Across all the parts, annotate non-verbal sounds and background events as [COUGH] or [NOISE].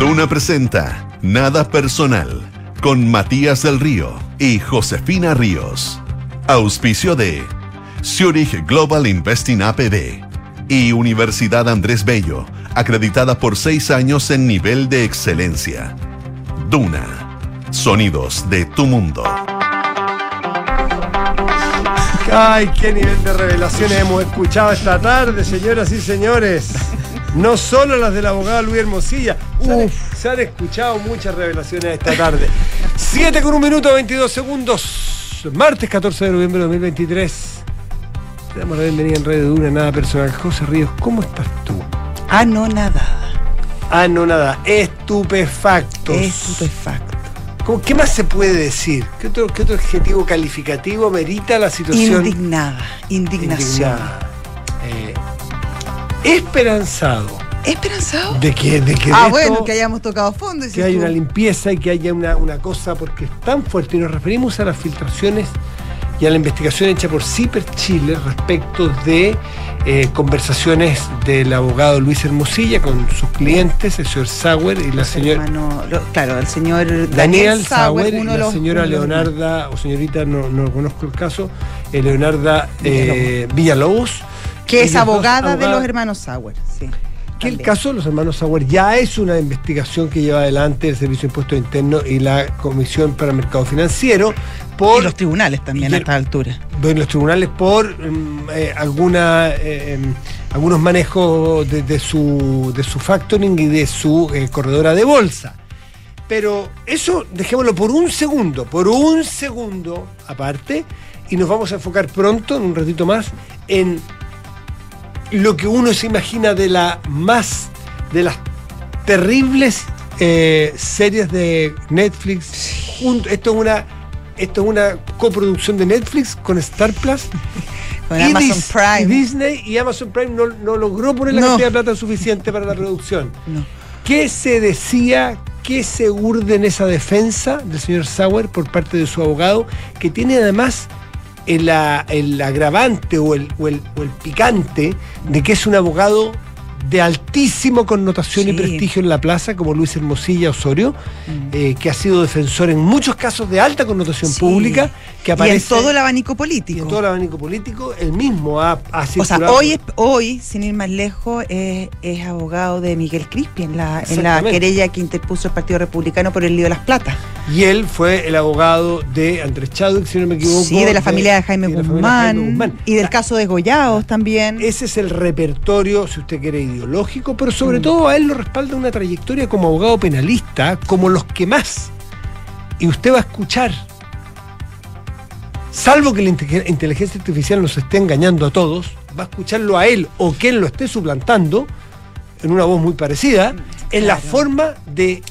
Duna presenta Nada Personal con Matías del Río y Josefina Ríos. Auspicio de Zurich Global Investing APB y Universidad Andrés Bello, acreditada por seis años en nivel de excelencia. Duna, sonidos de tu mundo. Ay, qué nivel de revelaciones hemos escuchado esta tarde, señoras y señores. No solo las del abogado Luis Hermosilla. Uf, se han escuchado muchas revelaciones esta tarde. 7 con un minuto 22 segundos. Martes 14 de noviembre de 2023. Te damos la bienvenida en Radio Duna, nada personal. José Ríos, ¿cómo estás tú? Ah, no, nada. Ah, no, nada. Estupefactos. Estupefacto. ¿Cómo- ¿Qué más se puede decir? ¿Qué otro, qué otro adjetivo calificativo merita la situación? Indignada. Indignación. indignada? Eh, esperanzado ¿Esperanzado? de que, de que ah, de bueno, esto- que hayamos tocado fondo. que haya tú. una limpieza y que haya una, una cosa, porque es tan fuerte. Y nos referimos a las filtraciones y a la investigación hecha por CIPER Chile respecto de eh, conversaciones del abogado Luis Hermosilla con sus clientes, el señor Sauer y la señora claro, el señor Daniel, Daniel Sauer, y la los- señora Leonarda, o señorita, no, no conozco el caso, eh, Leonarda eh, Villalobos. Que es abogada de los hermanos Sauer, sí. Que el caso de los hermanos Sauer ya es una investigación que lleva adelante el Servicio de Impuestos Internos y la Comisión para el Mercado Financiero por Y los tribunales también y a esta altura. en los tribunales por mm, eh, alguna, eh, em, algunos manejos de, de su, de su factoring y de su eh, corredora de bolsa. Pero eso dejémoslo por un segundo, por un segundo aparte, y nos vamos a enfocar pronto, en un ratito más, en lo que uno se imagina de la más, de las terribles eh, series de Netflix. Un- esto es una, esto es una coproducción de Netflix con Star Plus. [LAUGHS] Con y Amazon Dis- Prime. Disney y Amazon Prime no, no logró poner la No. cantidad de plata suficiente para la producción. No. ¿Qué se decía, qué se urde en esa defensa del señor Sauer por parte de su abogado, que tiene además el, el agravante o el, o el- o el picante de que es un abogado de altísima connotación y prestigio en la plaza, como Luis Hermosilla Osorio, Mm. eh, que ha sido defensor en muchos casos de alta connotación Sí. pública, que Y aparece en todo el abanico y político. en todo el abanico político, él mismo ha, ha O sea, hoy, es- hoy, sin ir más lejos, es, es abogado de Miguel Crispi en la, en la Exactamente. querella que interpuso el Partido Republicano por el lío de las platas. Y él fue el abogado de Andrés Chadwick, si no me equivoco. Sí, de la familia de Jaime y de la familia de Guzmán, Jaime Guzmán. y del caso de Goyaos también. Ese es el repertorio, si usted quiere, ideológico, pero sobre Mm. todo a él lo respalda una trayectoria como abogado penalista, como los que más. Y usted va a escuchar, salvo que la inte- inteligencia artificial nos esté engañando a todos, va a escucharlo a él o que él lo esté suplantando, en una voz muy parecida, en la forma de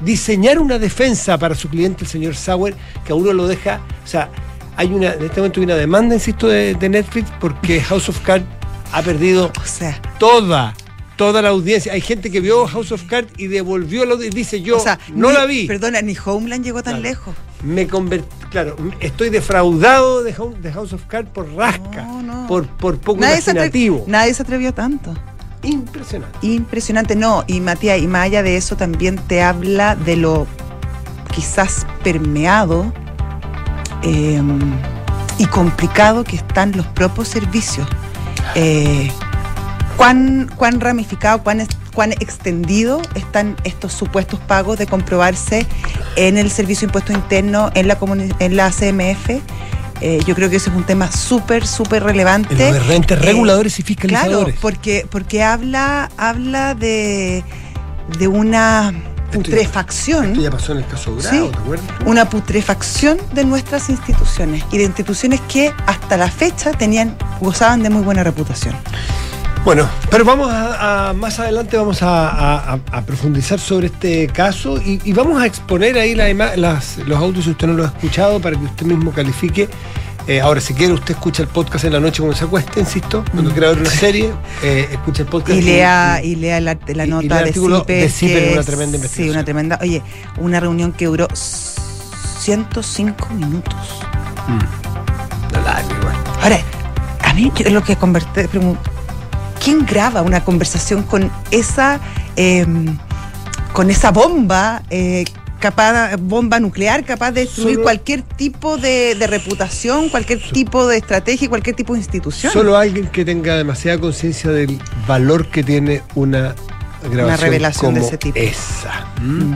diseñar una defensa para su cliente, el señor Sauer, que a uno lo deja, o sea, hay una, en este momento hay una demanda, insisto, de, de Netflix porque House of Cards ha perdido O sea, toda, toda la audiencia. Hay gente que vio House of Cards y devolvió la audiencia, dice yo, o sea, no ni- la vi. Perdona, ni Homeland llegó tan Claro. lejos. Me convertí, claro, estoy defraudado de House, de House of Cards por rasca, No, no. Por, por poco Nadie se, imaginativo. nadie se atrevió tanto. Impresionante. Impresionante, no. Y Matías, y más allá de eso, también te habla de lo quizás permeado eh, y complicado que están los propios servicios. Eh, cuán, cuán ramificado, cuán, cuán extendido están estos supuestos pagos de comprobarse en el Servicio de Impuesto Interno, en la, en la CMF. Eh, yo creo que ese es un tema súper, súper relevante. En lo de rentes Eh, reguladores y fiscalizadores. Claro, porque, porque habla, habla de, de una Esto ya- putrefacción. Esto ya pasó en el caso Grau, Sí. ¿te acuerdas? Una putrefacción de nuestras instituciones y de instituciones que hasta la fecha tenían, gozaban de muy buena reputación. Bueno, pero vamos a, a- más adelante vamos a, a- a- a profundizar sobre este caso y, y vamos a exponer ahí la las- los audios si usted no los ha escuchado para que usted mismo califique. Eh, ahora, si quiere, usted escucha el podcast en la noche cuando se acueste, insisto, cuando quiera ver una serie, eh, escucha el podcast. Mm. Y lea, y lea la, la y- y nota de CIPE. de CIPE, que una es- tremenda Sí, investigación. una tremenda. Oye, una reunión que duró 105 minutos. No, largo igual. Ahora, a mí lo que converté, pregunto, ¿quién graba una conversación con esa, eh, con esa bomba eh, capaz, bomba nuclear capaz de destruir Solo- cualquier tipo de, de reputación, cualquier tipo de estrategia, cualquier tipo de institución. Solo alguien que tenga demasiada conciencia del valor que tiene una grabación revelación de como ese tipo. Esa. ¿Mm?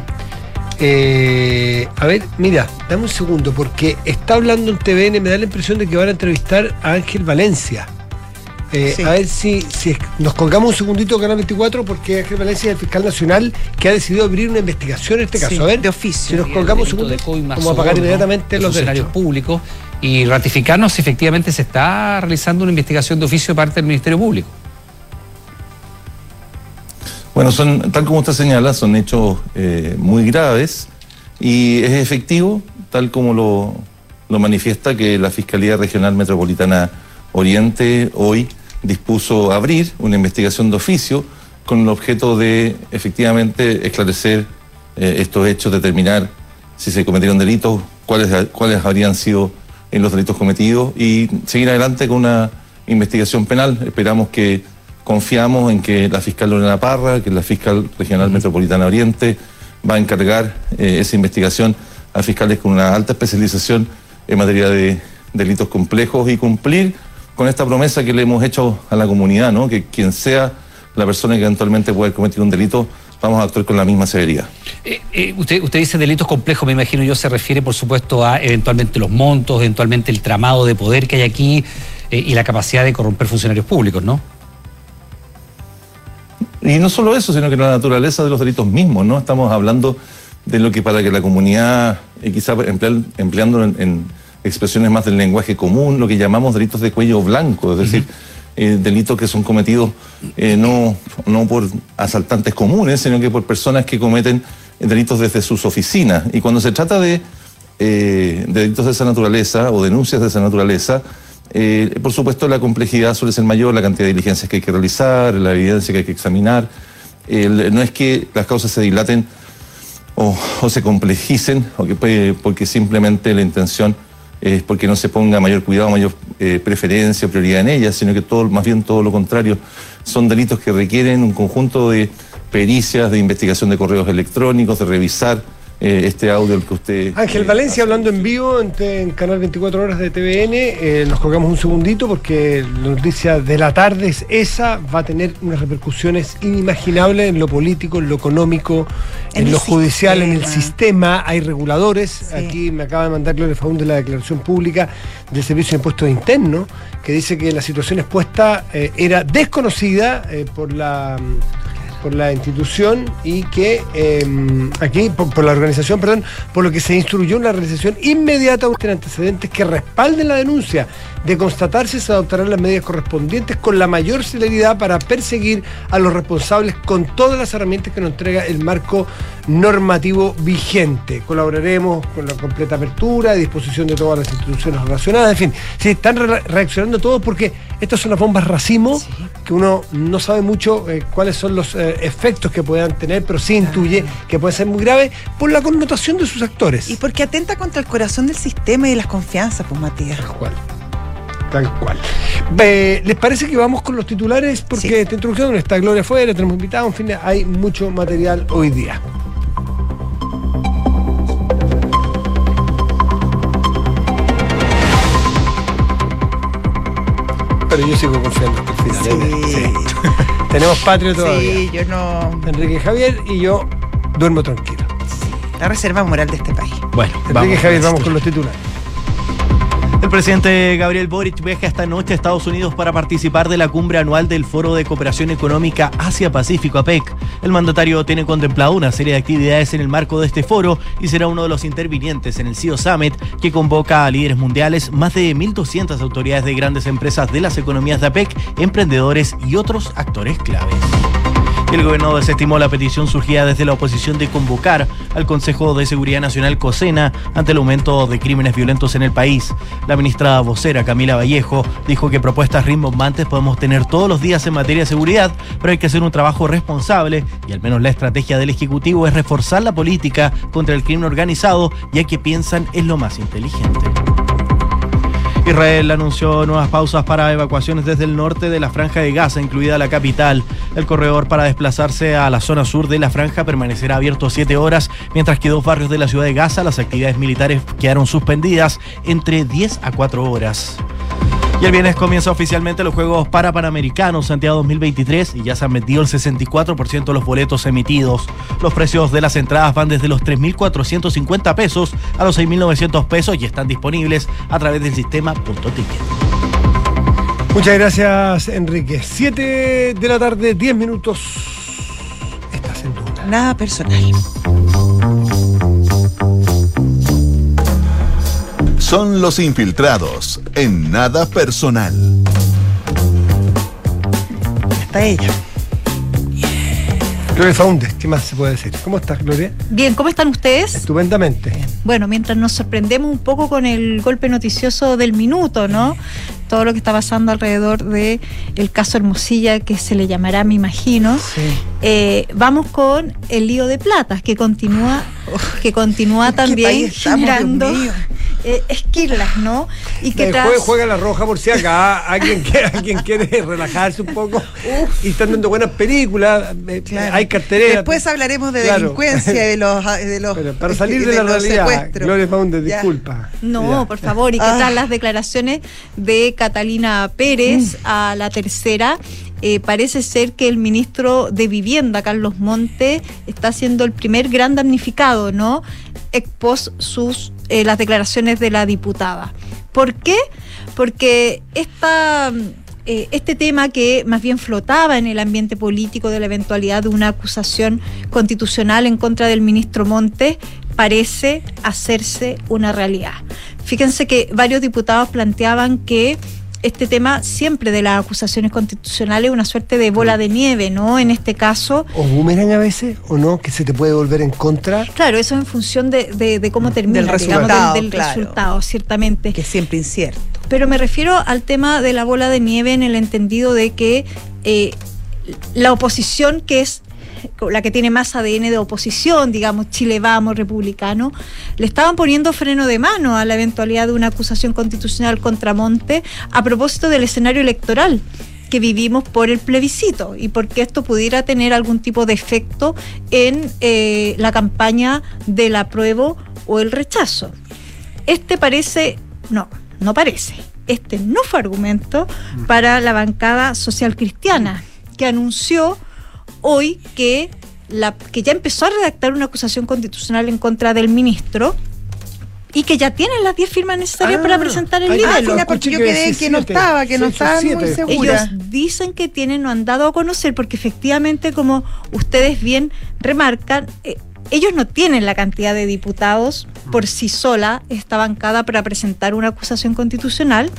Eh, a ver, mira, dame un segundo, porque está hablando en TVN, me da la impresión de que van a entrevistar a Ángel Valencia. Eh, Sí. A ver si, si es- nos colgamos un segundito Canal 24, porque Ángel Valencia es el fiscal nacional que ha decidido abrir una investigación en este Sí, caso. A ver, de oficio. si nos colgamos un segundo, de COVID más vamos a pagar soborno inmediatamente los funcionarios derechos. públicos y ratificarnos si efectivamente se está realizando una investigación de oficio de parte del Ministerio Público. Bueno, son, tal como usted señala, son hechos eh, muy graves y es efectivo, tal como lo, lo manifiesta que la Fiscalía Regional Metropolitana Oriente hoy dispuso abrir una investigación de oficio con el objeto de efectivamente esclarecer eh, estos hechos, determinar si se cometieron delitos, cuáles, cuáles habrían sido en los delitos cometidos y seguir adelante con una investigación penal. Esperamos que confiamos en que la fiscal Lorena Parra, que es la fiscal regional metropolitana Oriente, va a encargar eh, esa investigación a fiscales con una alta especialización en materia de delitos complejos y cumplir con esta promesa que le hemos hecho a la comunidad, ¿no? que quien sea la persona que eventualmente pueda cometer un delito, vamos a actuar con la misma severidad. Eh, eh, usted, usted dice delitos complejos, me imagino yo, se refiere por supuesto a eventualmente los montos, eventualmente el tramado de poder que hay aquí eh, y la capacidad de corromper funcionarios públicos, ¿no? Y no solo eso, sino que la naturaleza de los delitos mismos, ¿no? Estamos hablando de lo que para que la comunidad, quizá emplear- empleando en, en expresiones más del lenguaje común, lo que llamamos delitos de cuello blanco, es decir, eh, delitos que son cometidos eh, no, no por asaltantes comunes, sino que por personas que cometen delitos desde sus oficinas. Y cuando se trata de, eh, de delitos de esa naturaleza o denuncias de esa naturaleza, por supuesto, la complejidad suele ser mayor, la cantidad de diligencias que hay que realizar, la evidencia que hay que examinar. No es que las causas se dilaten o, o se complejicen, o que porque simplemente la intención es porque no se ponga mayor cuidado, mayor eh, preferencia, prioridad en ellas, sino que todo, más bien todo lo contrario. Son delitos que requieren un conjunto de pericias, de investigación de correos electrónicos, de revisar eh, este audio el que usted... Ángel eh, Valencia hablando en vivo en, Canal 24 Horas de TVN. Eh, nos colgamos un segundito porque la noticia de la tarde es esa. Va a tener unas repercusiones inimaginables en lo político, en lo económico, en, lo judicial, en el sistema. Hay reguladores. Sí. Aquí me acaba de mandar Gloria Faúndez la declaración pública del Servicio de Impuestos Internos que dice que la situación expuesta eh, era desconocida eh, por la por la institución y que eh, aquí, por, por la organización, perdón, por lo que se instruyó una realización inmediata de antecedentes que respalden la denuncia. De constatarse, se adoptarán las medidas correspondientes con la mayor celeridad para perseguir a los responsables con todas las herramientas que nos entrega el marco normativo vigente. Colaboraremos con la completa apertura y disposición de todas las instituciones relacionadas. En fin, sí, están re- reaccionando todos porque estas son las bombas racimo Sí. que uno no sabe mucho eh, cuáles son los eh, efectos que puedan tener, pero sí intuye que puede ser muy grave por la connotación de sus actores. Y porque atenta contra el corazón del sistema y las confianzas, pues Matías. Tal cual. Tal cual. Eh, ¿Les parece que vamos con los titulares? Porque Sí. esta introducción está Gloria afuera, tenemos invitados, en fin, hay mucho material hoy día. Pero yo sigo confiando hasta el final. ¿eh? Sí. Sí. [LAUGHS] Tenemos patria todavía. Sí, yo no. Enrique Javier y yo duermo tranquilo. La reserva moral de este país. Bueno, Enrique Javier, vamos con los titulares. El presidente Gabriel Boric viaja esta noche a Estados Unidos para participar de la cumbre anual del Foro de Cooperación Económica Asia-Pacífico APEC. El mandatario tiene contemplado una serie de actividades en el marco de este foro y será uno de los intervinientes en el CEO Summit que convoca a líderes mundiales, más de 1.200 autoridades de grandes empresas de las economías de APEC, emprendedores y otros actores claves. El gobierno desestimó la petición surgida desde la oposición de convocar al Consejo de Seguridad Nacional COSENA ante el aumento de crímenes violentos en el país. La ministra vocera Camila Vallejo dijo que propuestas rimbombantes podemos tener todos los días en materia de seguridad, pero hay que hacer un trabajo responsable y al menos la estrategia del Ejecutivo es reforzar la política contra el crimen organizado ya que piensan es lo más inteligente. Israel anunció nuevas pausas para evacuaciones desde el norte de la franja de Gaza, incluida la capital. El corredor para desplazarse a la zona sur de la franja permanecerá abierto siete horas, mientras que dos barrios de la ciudad de Gaza las actividades militares quedaron suspendidas entre 10 a 4 horas. Y el viernes comienza oficialmente los Juegos para Panamericanos Santiago 2023 y ya se han vendido el 64% de los boletos emitidos. Los precios de las entradas van desde los 3.450 pesos a los 6.900 pesos y están disponibles a través del sistema Punto Ticket. Muchas gracias, Enrique. 7 de la tarde, 10 minutos. Estás en duda. Nada personal. Son los infiltrados en nada personal. Está ella. Gloria Faundes, ¿qué más se puede decir? ¿Cómo estás, Gloria? Bien, ¿cómo están ustedes? Estupendamente. Bueno, mientras nos sorprendemos un poco con el golpe noticioso del minuto, ¿no? Todo lo que está pasando alrededor de el caso Hermosilla, que se le llamará, me imagino. Eh, vamos con el lío de platas, que continúa, que continúa ¿En qué también país estamos, generando Dios mío? Eh, esquirlas, ¿no? Y que Eh, tras- juega, juega la roja por si acá alguien [LAUGHS] quiere, alguien quiere relajarse un poco y están dando buenas películas, eh, Claro. hay cartereras. Después hablaremos de Claro. delincuencia, de los, de los Pero para salir de, de la realidad. Gloria disculpa. No, Ya. por favor, y que Ah. tras las declaraciones de Catalina Mm. Pérez a la tercera, eh, parece ser que el ministro de Vivienda, Carlos Monte, está siendo el primer gran damnificado, ¿no? Expos sus eh, las declaraciones de la diputada. ¿Por qué? Porque esta eh, este tema que más bien flotaba en el ambiente político de la eventualidad de una acusación constitucional en contra del ministro Montes parece hacerse una realidad. Fíjense que varios diputados planteaban que este tema siempre de las acusaciones constitucionales es una suerte de bola de nieve, ¿no? En este caso, O boomerang a veces, o no, que se te puede volver en contra. claro, eso en función de, de- de cómo termina, Del digamos, resultado, del, del claro. resultado, ciertamente. Que es siempre incierto. Pero me refiero al tema de la bola de nieve en el entendido de que eh, la oposición, que es la que tiene más ADN de oposición, digamos, Chile Vamos, republicano, le estaban poniendo freno de mano a la eventualidad de una acusación constitucional contra Monte a propósito del escenario electoral que vivimos por el plebiscito y porque esto pudiera tener algún tipo de efecto en eh, la campaña del apruebo o el rechazo. Este parece, no, no parece, este no fue argumento para la bancada social cristiana, que anunció hoy que, la, que ya empezó a redactar una acusación constitucional en contra del ministro y que ya tienen las 10 firmas necesarias Ah, para presentar el Ah, libelo. mira, escuché porque yo que quedé que no estaba, que no estaba muy segura. Ellos dicen que tienen, no han dado a conocer, porque efectivamente, como ustedes bien remarcan, eh, ellos no tienen la cantidad de diputados por sí sola, esta bancada, para presentar una acusación constitucional,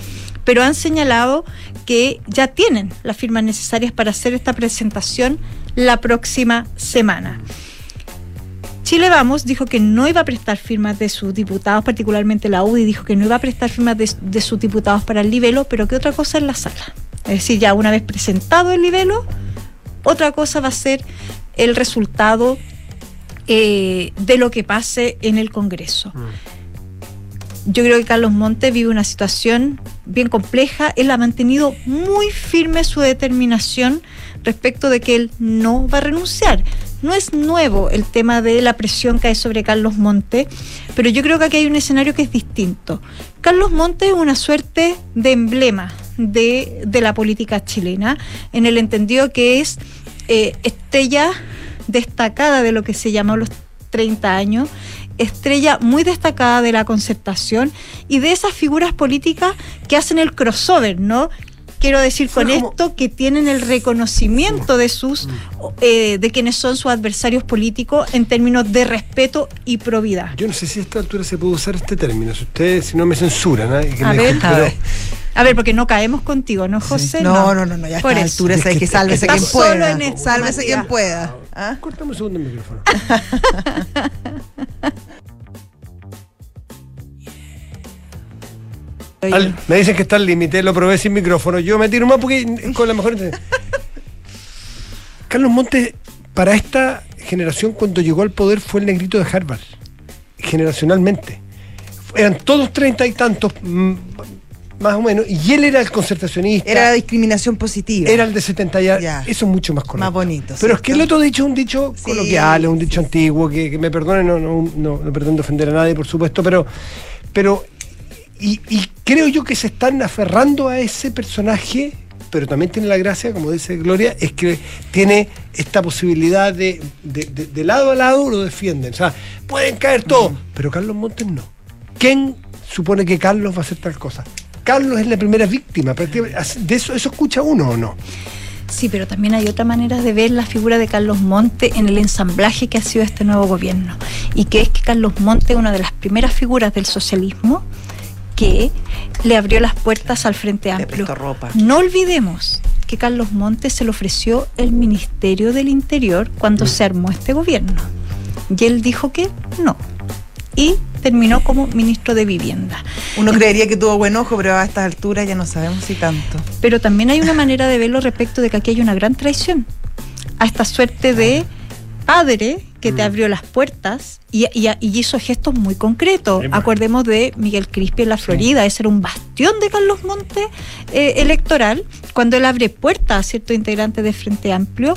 pero han señalado que ya tienen las firmas necesarias para hacer esta presentación la próxima semana. Chile Vamos dijo que no iba a prestar firmas de sus diputados, particularmente la UDI dijo que no iba a prestar firmas de, sus diputados para el libelo, pero que otra cosa en la sala. Es decir, ya una vez presentado el libelo, otra cosa va a ser el resultado eh, de lo que pase en el Congreso. Yo creo que Carlos Montes vive una situación bien compleja. Él ha mantenido muy firme su determinación respecto de que él no va a renunciar. No es nuevo el tema de la presión que hay sobre Carlos Montes, pero yo creo que aquí hay un escenario que es distinto. Carlos Montes es una suerte de emblema de, de la política chilena, en el entendido que es eh, estrella destacada de lo que se llamó los 30 años, estrella muy destacada de la concertación y de esas figuras políticas que hacen el crossover, ¿no? Quiero decir con como- esto que tienen el reconocimiento de sus, eh, de quienes son sus adversarios políticos en términos de respeto y probidad. Yo no sé si a esta altura se puede usar este término. Si ustedes, si no me censuran, ¿eh? Que A me ver, a pero- ver. A ver, porque no caemos contigo, ¿no, José? No, no, no, no, ya a Por esta eso. altura sabes que sálvese Está quien solo pueda. en Sálvese quien pueda. ¿Ah? Cortame un segundo el micrófono. [LAUGHS] Al- me dicen que está al límite, lo probé sin micrófono. Yo me tiro más porque con la mejor intención. [LAUGHS] Carlos Montes, para esta generación, cuando llegó al poder, fue el negrito de Harvard. Generacionalmente. Eran todos treinta y tantos, mm, más o menos, y él era el concertacionista. Era la discriminación positiva. Era el de 70 ya. Eso es mucho más correcto. Más bonito, Pero es que el otro dicho es un dicho Sí, coloquial, es un dicho sí, antiguo, que, que me perdone, no, no, no, no pretendo ofender a nadie, por supuesto, pero. pero y, y creo yo que se están aferrando a ese personaje, pero también tiene la gracia, como dice Gloria, es que tiene esta posibilidad de, de, de- de lado a lado lo defienden. O sea, pueden caer todos, pero Carlos Montes no. ¿Quién supone que Carlos va a hacer tal cosa? Carlos es la primera víctima. ¿De eso, eso escucha uno o no? Sí, pero también hay otra manera de ver la figura de Carlos Monte en el ensamblaje que ha sido este nuevo gobierno. Y que es que Carlos Monte es una de las primeras figuras del socialismo que le abrió las puertas al Frente Amplio. ropa. No olvidemos que Carlos Monte se le ofreció el Ministerio del Interior cuando se armó este gobierno. Y él dijo que no. Y terminó como ministro de Vivienda. Uno creería que tuvo buen ojo, pero a estas alturas ya no sabemos si tanto. Pero también hay una manera de verlo respecto de que aquí hay una gran traición. A esta suerte de padre que te abrió las puertas y, y- y hizo gestos muy concretos. Acordemos de Miguel Crispi en la Florida, ese era un bastión de Carlos Monte eh, electoral, cuando él abre puertas a ciertos integrantes de Frente Amplio.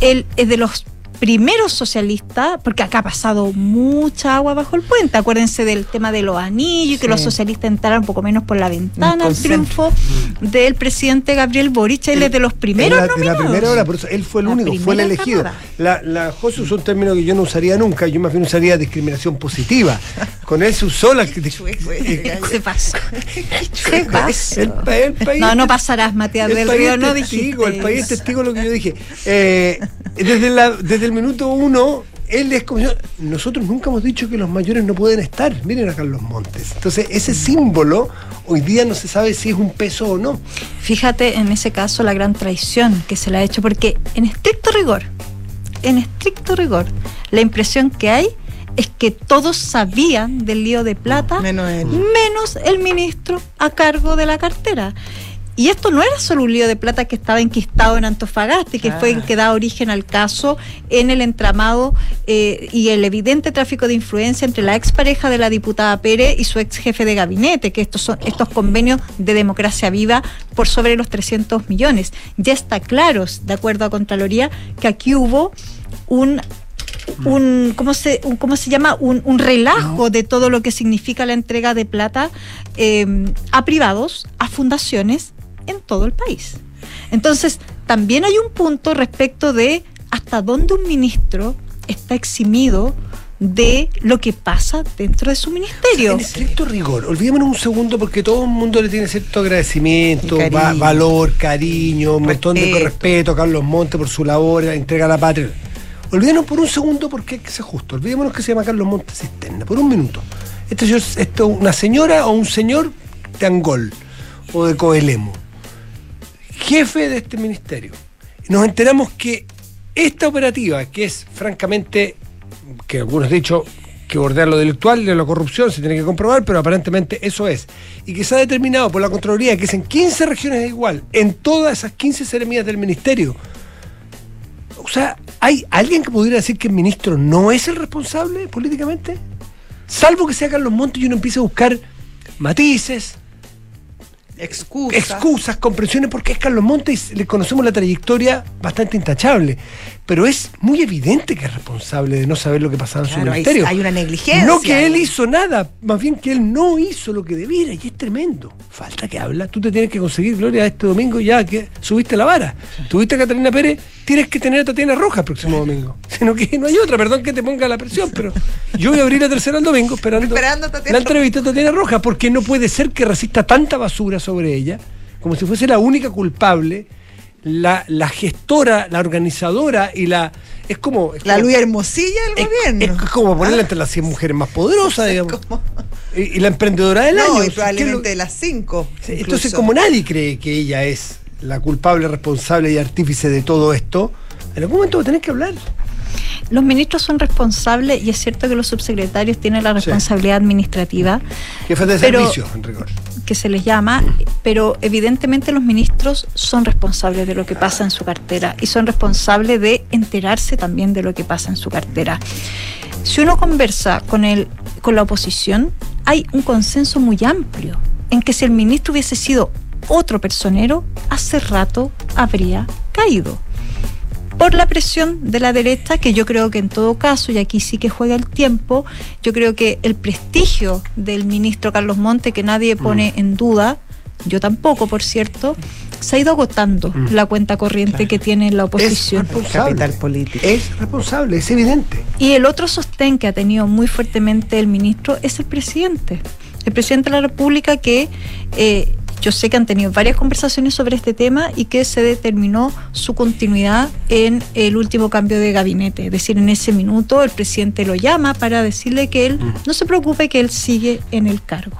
Él es de los primeros socialistas, porque acá ha pasado mucha agua bajo el puente. Acuérdense del tema de los anillos y que Sí. los socialistas entraron un poco menos por la ventana al triunfo del presidente Gabriel Boric. Él es de los primeros la, nominados. primera hora, por eso él fue el La único, fue el elegido. camada. La, la José usó un término que yo no usaría nunca, yo más bien usaría discriminación positiva. Con él se usó la [LAUGHS] [LAUGHS] Se pasó. [LAUGHS] Se pasó. El el país- No, no pasarás, Matías el del Río, no testigo, dijiste El país es testigo de lo que yo dije. Eh, desde, la- desde el minuto uno, él es como. Nosotros nunca hemos dicho que los mayores no pueden estar. Miren a Carlos Montes. Entonces, ese símbolo hoy día no se sabe si es un peso o no. Fíjate en ese caso la gran traición que se le ha hecho, porque en estricto rigor, en estricto rigor, la impresión que hay es que todos sabían del lío de plata, Menos él. menos el ministro a cargo de la cartera. Y esto no era solo un lío de plata que estaba enquistado en Antofagasta y que fue el que da origen al caso en el entramado eh, y el evidente tráfico de influencia entre la expareja de la diputada Pérez y su ex jefe de gabinete, que estos son estos convenios de democracia viva por sobre los 300 millones. Ya está claro, de acuerdo a Contraloría, que aquí hubo un un ¿cómo se, un- cómo se llama? Un, un relajo de todo lo que significa la entrega de plata eh, a privados, a fundaciones en todo el país. Entonces, también hay un punto respecto de hasta dónde un ministro está eximido de lo que pasa dentro de su ministerio. En estricto rigor, olvidémonos un segundo porque todo el mundo le tiene cierto agradecimiento, Y cariño. va- valor, cariño, un montón de Respeto. a Carlos Montes por su labor, la entrega a la patria. Olvidémonos por un segundo porque hay que ser justo. Olvidémonos que se llama Carlos Montes Cisterna, por un minuto. Este esto una señora o un señor de Angol o de Coelemo, jefe de este ministerio. Nos enteramos que esta operativa, que es francamente, que algunos han dicho que bordea lo delictual y la corrupción, se tiene que comprobar, pero aparentemente eso es. Y que se ha determinado por la Contraloría que es en 15 regiones igual, en todas esas 15 seremías del ministerio. O sea, ¿hay alguien que pudiera decir que el ministro no es el responsable políticamente? Salvo que se hagan los montes y uno empiece a buscar matices, Excusa. excusas, comprensiones, porque es Carlos Montes y le conocemos la trayectoria bastante intachable. Pero es muy evidente que es responsable de no saber lo que pasaba en su hay- ministerio. hay una negligencia No que él hizo nada, más bien que él no hizo lo que debiera, y es tremendo. Falta que habla. Tú te tienes que conseguir, Gloria, este domingo ya que subiste la vara. Tuviste a Catalina Pérez, tienes que tener a Tatiana Roja el próximo domingo. [LAUGHS] Sino que no hay otra, perdón que te ponga la presión, pero yo voy a abrir la tercera el domingo esperando, [LAUGHS] Esperando la entrevista a Tatiana Roja, porque no puede ser que resista tanta basura sobre ella, como si fuese la única culpable, la, la gestora, la organizadora y la. Es como. es La como- Luis Hermosilla del es, gobierno. es como ponerla entre las 100 mujeres más poderosas, [LAUGHS] digamos. Como- Y, y la emprendedora del año. No, y ¿Qué es probablemente de las cinco. Sí, incluso. Entonces, como nadie cree que ella es la culpable, responsable y artífice de todo esto, en algún momento va a tener que hablar. Los ministros son responsables y es cierto que los subsecretarios tienen la Sí. responsabilidad administrativa Jefe de Pero- servicio, en rigor. Que se les llama, pero evidentemente los ministros son responsables de lo que pasa en su cartera y son responsables de enterarse también de lo que pasa en su cartera. Si uno conversa con el con la oposición, hay un consenso muy amplio en que si el ministro hubiese sido otro personero, hace rato habría caído. Por la presión de la derecha, que yo creo que en todo caso, y aquí sí que juega el tiempo, yo creo que el prestigio del ministro Carlos Monte, que nadie pone en duda, yo tampoco, por cierto, se ha ido agotando la cuenta corriente que tiene la Es oposición. responsable. Capital político. Es responsable, es evidente. Y el otro sostén que ha tenido muy fuertemente el ministro es el presidente. El presidente de la República que eh, yo sé que han tenido varias conversaciones sobre este tema y que se determinó su continuidad en el último cambio de gabinete. Es decir, en ese minuto el presidente lo llama para decirle que él no se preocupe, que él sigue en el cargo.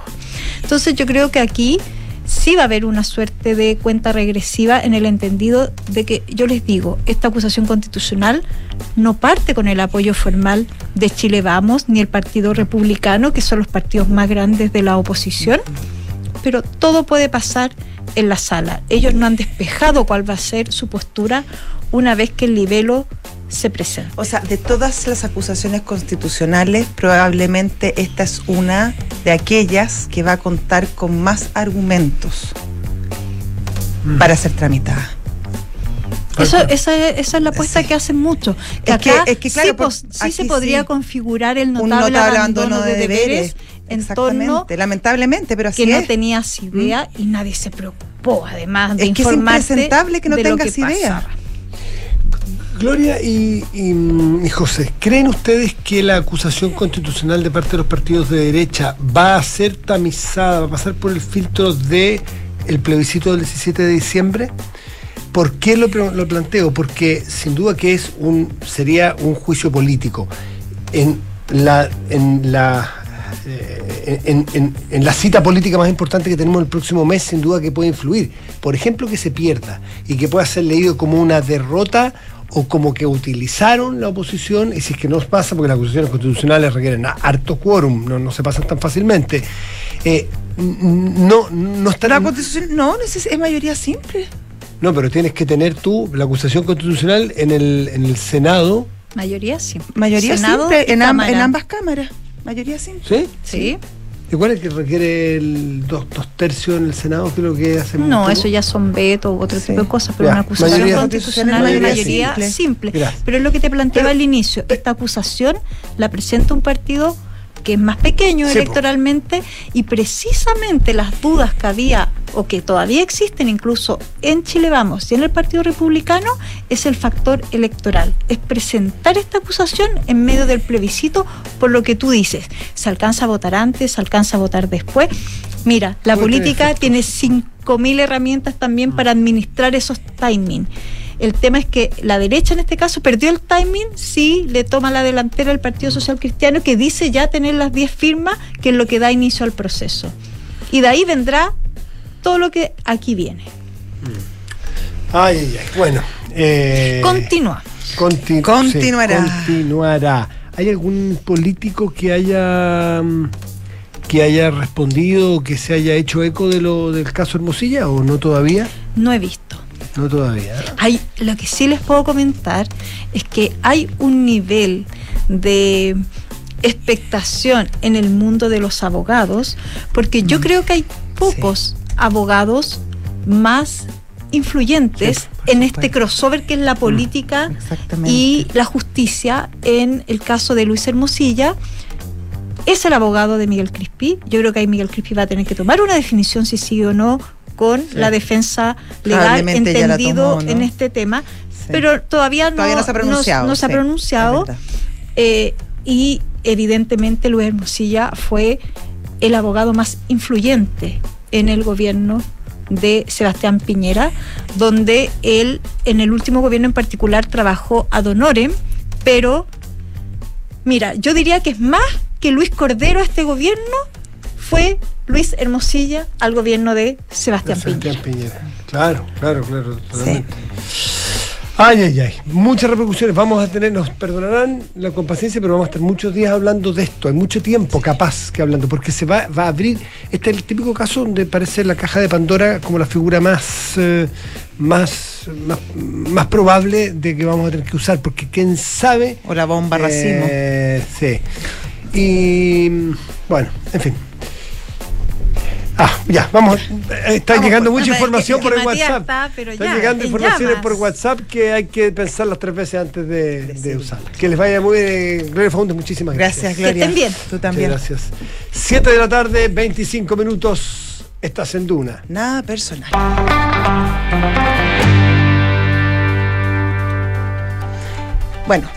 Entonces yo creo que aquí sí va a haber una suerte de cuenta regresiva en el entendido de que, yo les digo, esta acusación constitucional no parte con el apoyo formal de Chile Vamos ni el Partido Republicano, que son los partidos más grandes de la oposición, pero todo puede pasar en la sala. Ellos no han despejado cuál va a ser su postura una vez que el libelo se presenta. O sea, de todas las acusaciones constitucionales, probablemente esta es una de aquellas que va a contar con más argumentos para ser tramitada. Eso, esa, es- esa es la apuesta que hacen muchos. Que Es que- acá es que, claro, sí, se podría sí. configurar el Un notable, notable abandono, de, deberes, en torno Exactamente, lamentablemente, pero así que no tenías idea y nadie se preocupó, además de Es que es impresentable que no tengas idea. pasaba. Gloria y, y- y José, ¿creen ustedes que la acusación constitucional de parte de los partidos de derecha va a ser tamizada, va a pasar por el filtro de el plebiscito del 17 de diciembre? ¿Por qué lo, planteo? Porque sin duda que es un sería un juicio político. En la, en la eh, en, en- en la cita política más importante que tenemos el próximo mes, sin duda que puede influir. Por ejemplo, que se pierda y que pueda ser leído como una derrota o como que utilizaron la oposición, y si es que no pasa, porque las acusaciones constitucionales requieren harto quórum, no, no se pasan tan fácilmente, eh, no, no estará... La constitución, no, no es, es mayoría simple. No, pero tienes que tener tú la acusación constitucional en el, en el Senado, Mayoría sí. Mayoría Senado simple y en, am- Cámara. en ambas cámaras. Mayoría simple. ¿sí? Sí. ¿Y cuál es que requiere el dos, dos tercios en el Senado? Lo que hace No, eso ya son vetos, otro Sí. tipo de cosas, pero Ya, una acusación mayoría- constitucional de mayoría mayoría simple. Pero es lo que te planteaba al inicio, esta acusación la presenta un partido que es más pequeño Sí, po. electoralmente y precisamente las dudas que había o que todavía existen incluso en Chile Vamos y en el Partido Republicano es el factor electoral, es presentar esta acusación en medio del plebiscito por lo que tú dices, se alcanza a votar antes, se alcanza a votar después. Mira, la política tiene 5.000 herramientas también para administrar esos timing. El tema es que la derecha en este caso perdió el timing si le toma la delantera el Partido Social Cristiano que dice ya tener las 10 firmas, que es lo que da inicio al proceso. Y de ahí vendrá todo lo que aquí viene. Ay, ay, ay. Bueno. Eh, Continúa. conti- Continuará. continuará. ¿Hay algún político que haya mm, que haya respondido, que se haya hecho eco de lo del caso Hermosilla o no todavía? No he visto. No todavía. Hay, lo que sí les puedo comentar es que hay un nivel de expectación en el mundo de los abogados, porque yo creo que hay pocos abogados más influyentes Sí, en este crossover que es la política Exactamente. y la justicia en el caso de Luis Hermosilla. Es el abogado de Miguel Crispi. Yo creo que ahí Miguel Crispi va a tener que tomar una definición si sí o no con la defensa legal entendido tomó, ¿no? en este tema. Sí. Pero todavía no, Todavía no se ha pronunciado. no se ha sí, pronunciado. es verdad. Eh, y evidentemente Luis Hermosilla fue el abogado más influyente en el gobierno de Sebastián Piñera, donde él en el último gobierno en particular trabajó ad honorem, pero mira, yo diría que es más que Luis Cordero a este gobierno, fue Luis Hermosilla al gobierno de Sebastián, Sebastián Piñera. Piñera. Claro, claro, claro. totalmente. Ay, ay, ay. Muchas repercusiones. Vamos a tener, nos perdonarán la compaciencia, pero vamos a estar muchos días hablando de esto. Hay mucho tiempo capaz que hablando, porque se va, va a abrir. Este es el típico caso donde parece la caja de Pandora como la figura más, eh, más, más, más probable de que vamos a tener que usar, porque quién sabe. O la bomba racimo. Sí. Y bueno, en fin. Ah, ya, vamos. eh, Está Vamos, llegando pues, mucha que- información es por que el WhatsApp. está, pero Están ya, llegando informaciones por WhatsApp que hay que pensarlas tres veces antes de, de usarlas. Que les vaya muy bien, Gloria Faundes, muchísimas gracias. Gracias, Que Gloria. estén bien. Tú también. Gracias. 7 de la tarde, 25 minutos. Estás en Duna. Nada personal. Bueno,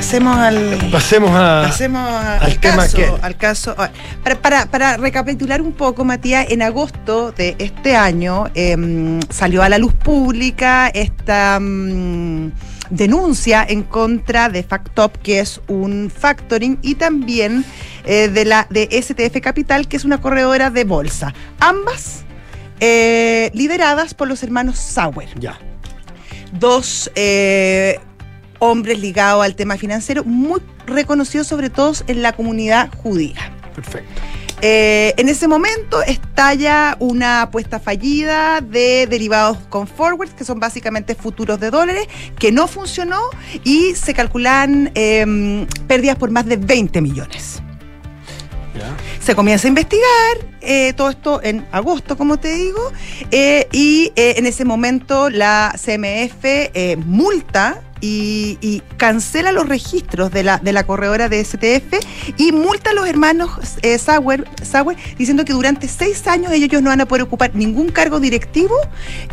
pasemos al. Pasemos a. Pasemos a- al al, tema caso, que- al caso. Para, para- para recapitular un poco, Matías, en agosto de este año em, salió a la luz pública esta mm, denuncia en contra de Factop, que es un factoring, y también eh, de la de STF Capital, que es una corredora de bolsa. Ambas eh, lideradas por los hermanos Sauer Ya. dos eh, hombres ligados al tema financiero, muy reconocidos sobre todo en la comunidad judía. Perfecto. Eh, en ese momento estalla una apuesta fallida de derivados con forwards, que son básicamente futuros de dólares, que no funcionó y se calculan eh, pérdidas por más de 20 millones. Se comienza a investigar eh, todo esto en agosto, como te digo, eh, y en ese momento la CMF multa y, y cancela los registros de la, de la corredora de STF y multa a los hermanos eh, Sauer, Sauer diciendo que durante seis años ellos no van a poder ocupar ningún cargo directivo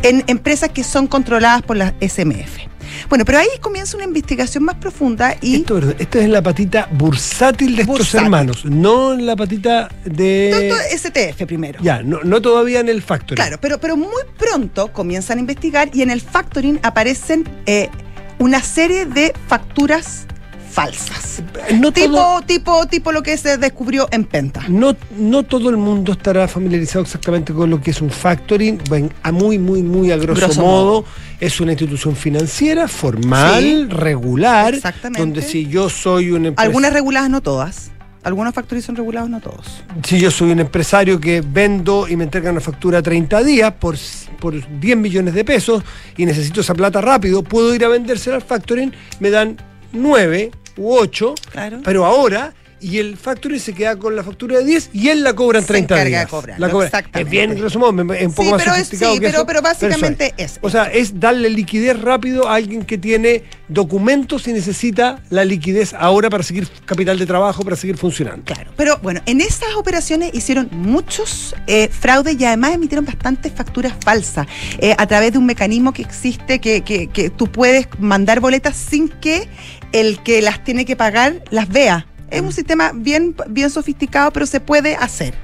en empresas que son controladas por la SMF. Bueno, pero ahí comienza una investigación más profunda y... Esto, es- esto es la patita bursátil de estos hermanos, no la patita de. todo STF primero. Ya, no, no todavía en el factory. Claro, pero, pero muy pronto comienzan a investigar y en el factoring aparecen eh, una serie de facturas falsas. No Tipo, todo, tipo, tipo lo que se descubrió en Penta. no, no todo el mundo estará familiarizado exactamente con lo que es un factoring. Bueno, a muy, muy, muy a grosso, Grosso modo, modo. es una institución financiera formal, Sí, regular, exactamente. donde si yo soy un empresario. Algunas reguladas, no todas. Algunos factoring son regulados, no todos. Si yo soy un empresario que vendo y me entregan una factura a 30 días por, por 10 millones de pesos y necesito esa plata rápido, puedo ir a vendérsela al factoring, me dan 9 u 8, Claro. pero ahora, y el factoring se queda con la factura de 10 y él la cobra en Se 30 encarga de días. cobrarlo, La cobra. exactamente. Es bien, grosso modo, es un poco Sí, más pero es- sí, que pero- eso, pero básicamente eso es O sea, es darle liquidez rápido a alguien que tiene documentos y necesita la liquidez ahora para seguir capital de trabajo, para seguir funcionando. Claro. Pero bueno, en esas operaciones hicieron muchos eh, fraudes y además emitieron bastantes facturas falsas eh, a través de un mecanismo que existe que, que- que tú puedes mandar boletas sin que el que las tiene que pagar las vea. Es un sistema bien, bien sofisticado, pero se puede hacer.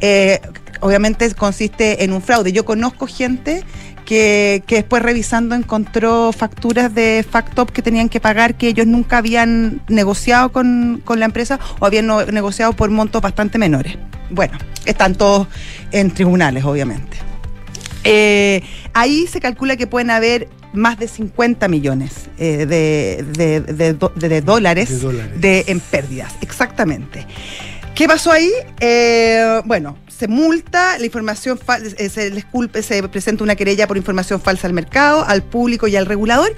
Eh, obviamente consiste en un fraude. Yo conozco gente que, que después revisando encontró facturas de Factop que tenían que pagar que ellos nunca habían negociado con, con la empresa o habían no- negociado por montos bastante menores. Bueno, están todos en tribunales, obviamente. Eh, ahí se calcula que pueden haber más de 50 millones eh, de, de- de dólares, De dólares. de- en pérdidas, exactamente. ¿Qué pasó ahí? Eh, bueno, se multa, la información eh, se les culpe, se presenta una querella por información falsa al mercado, al público y al regulador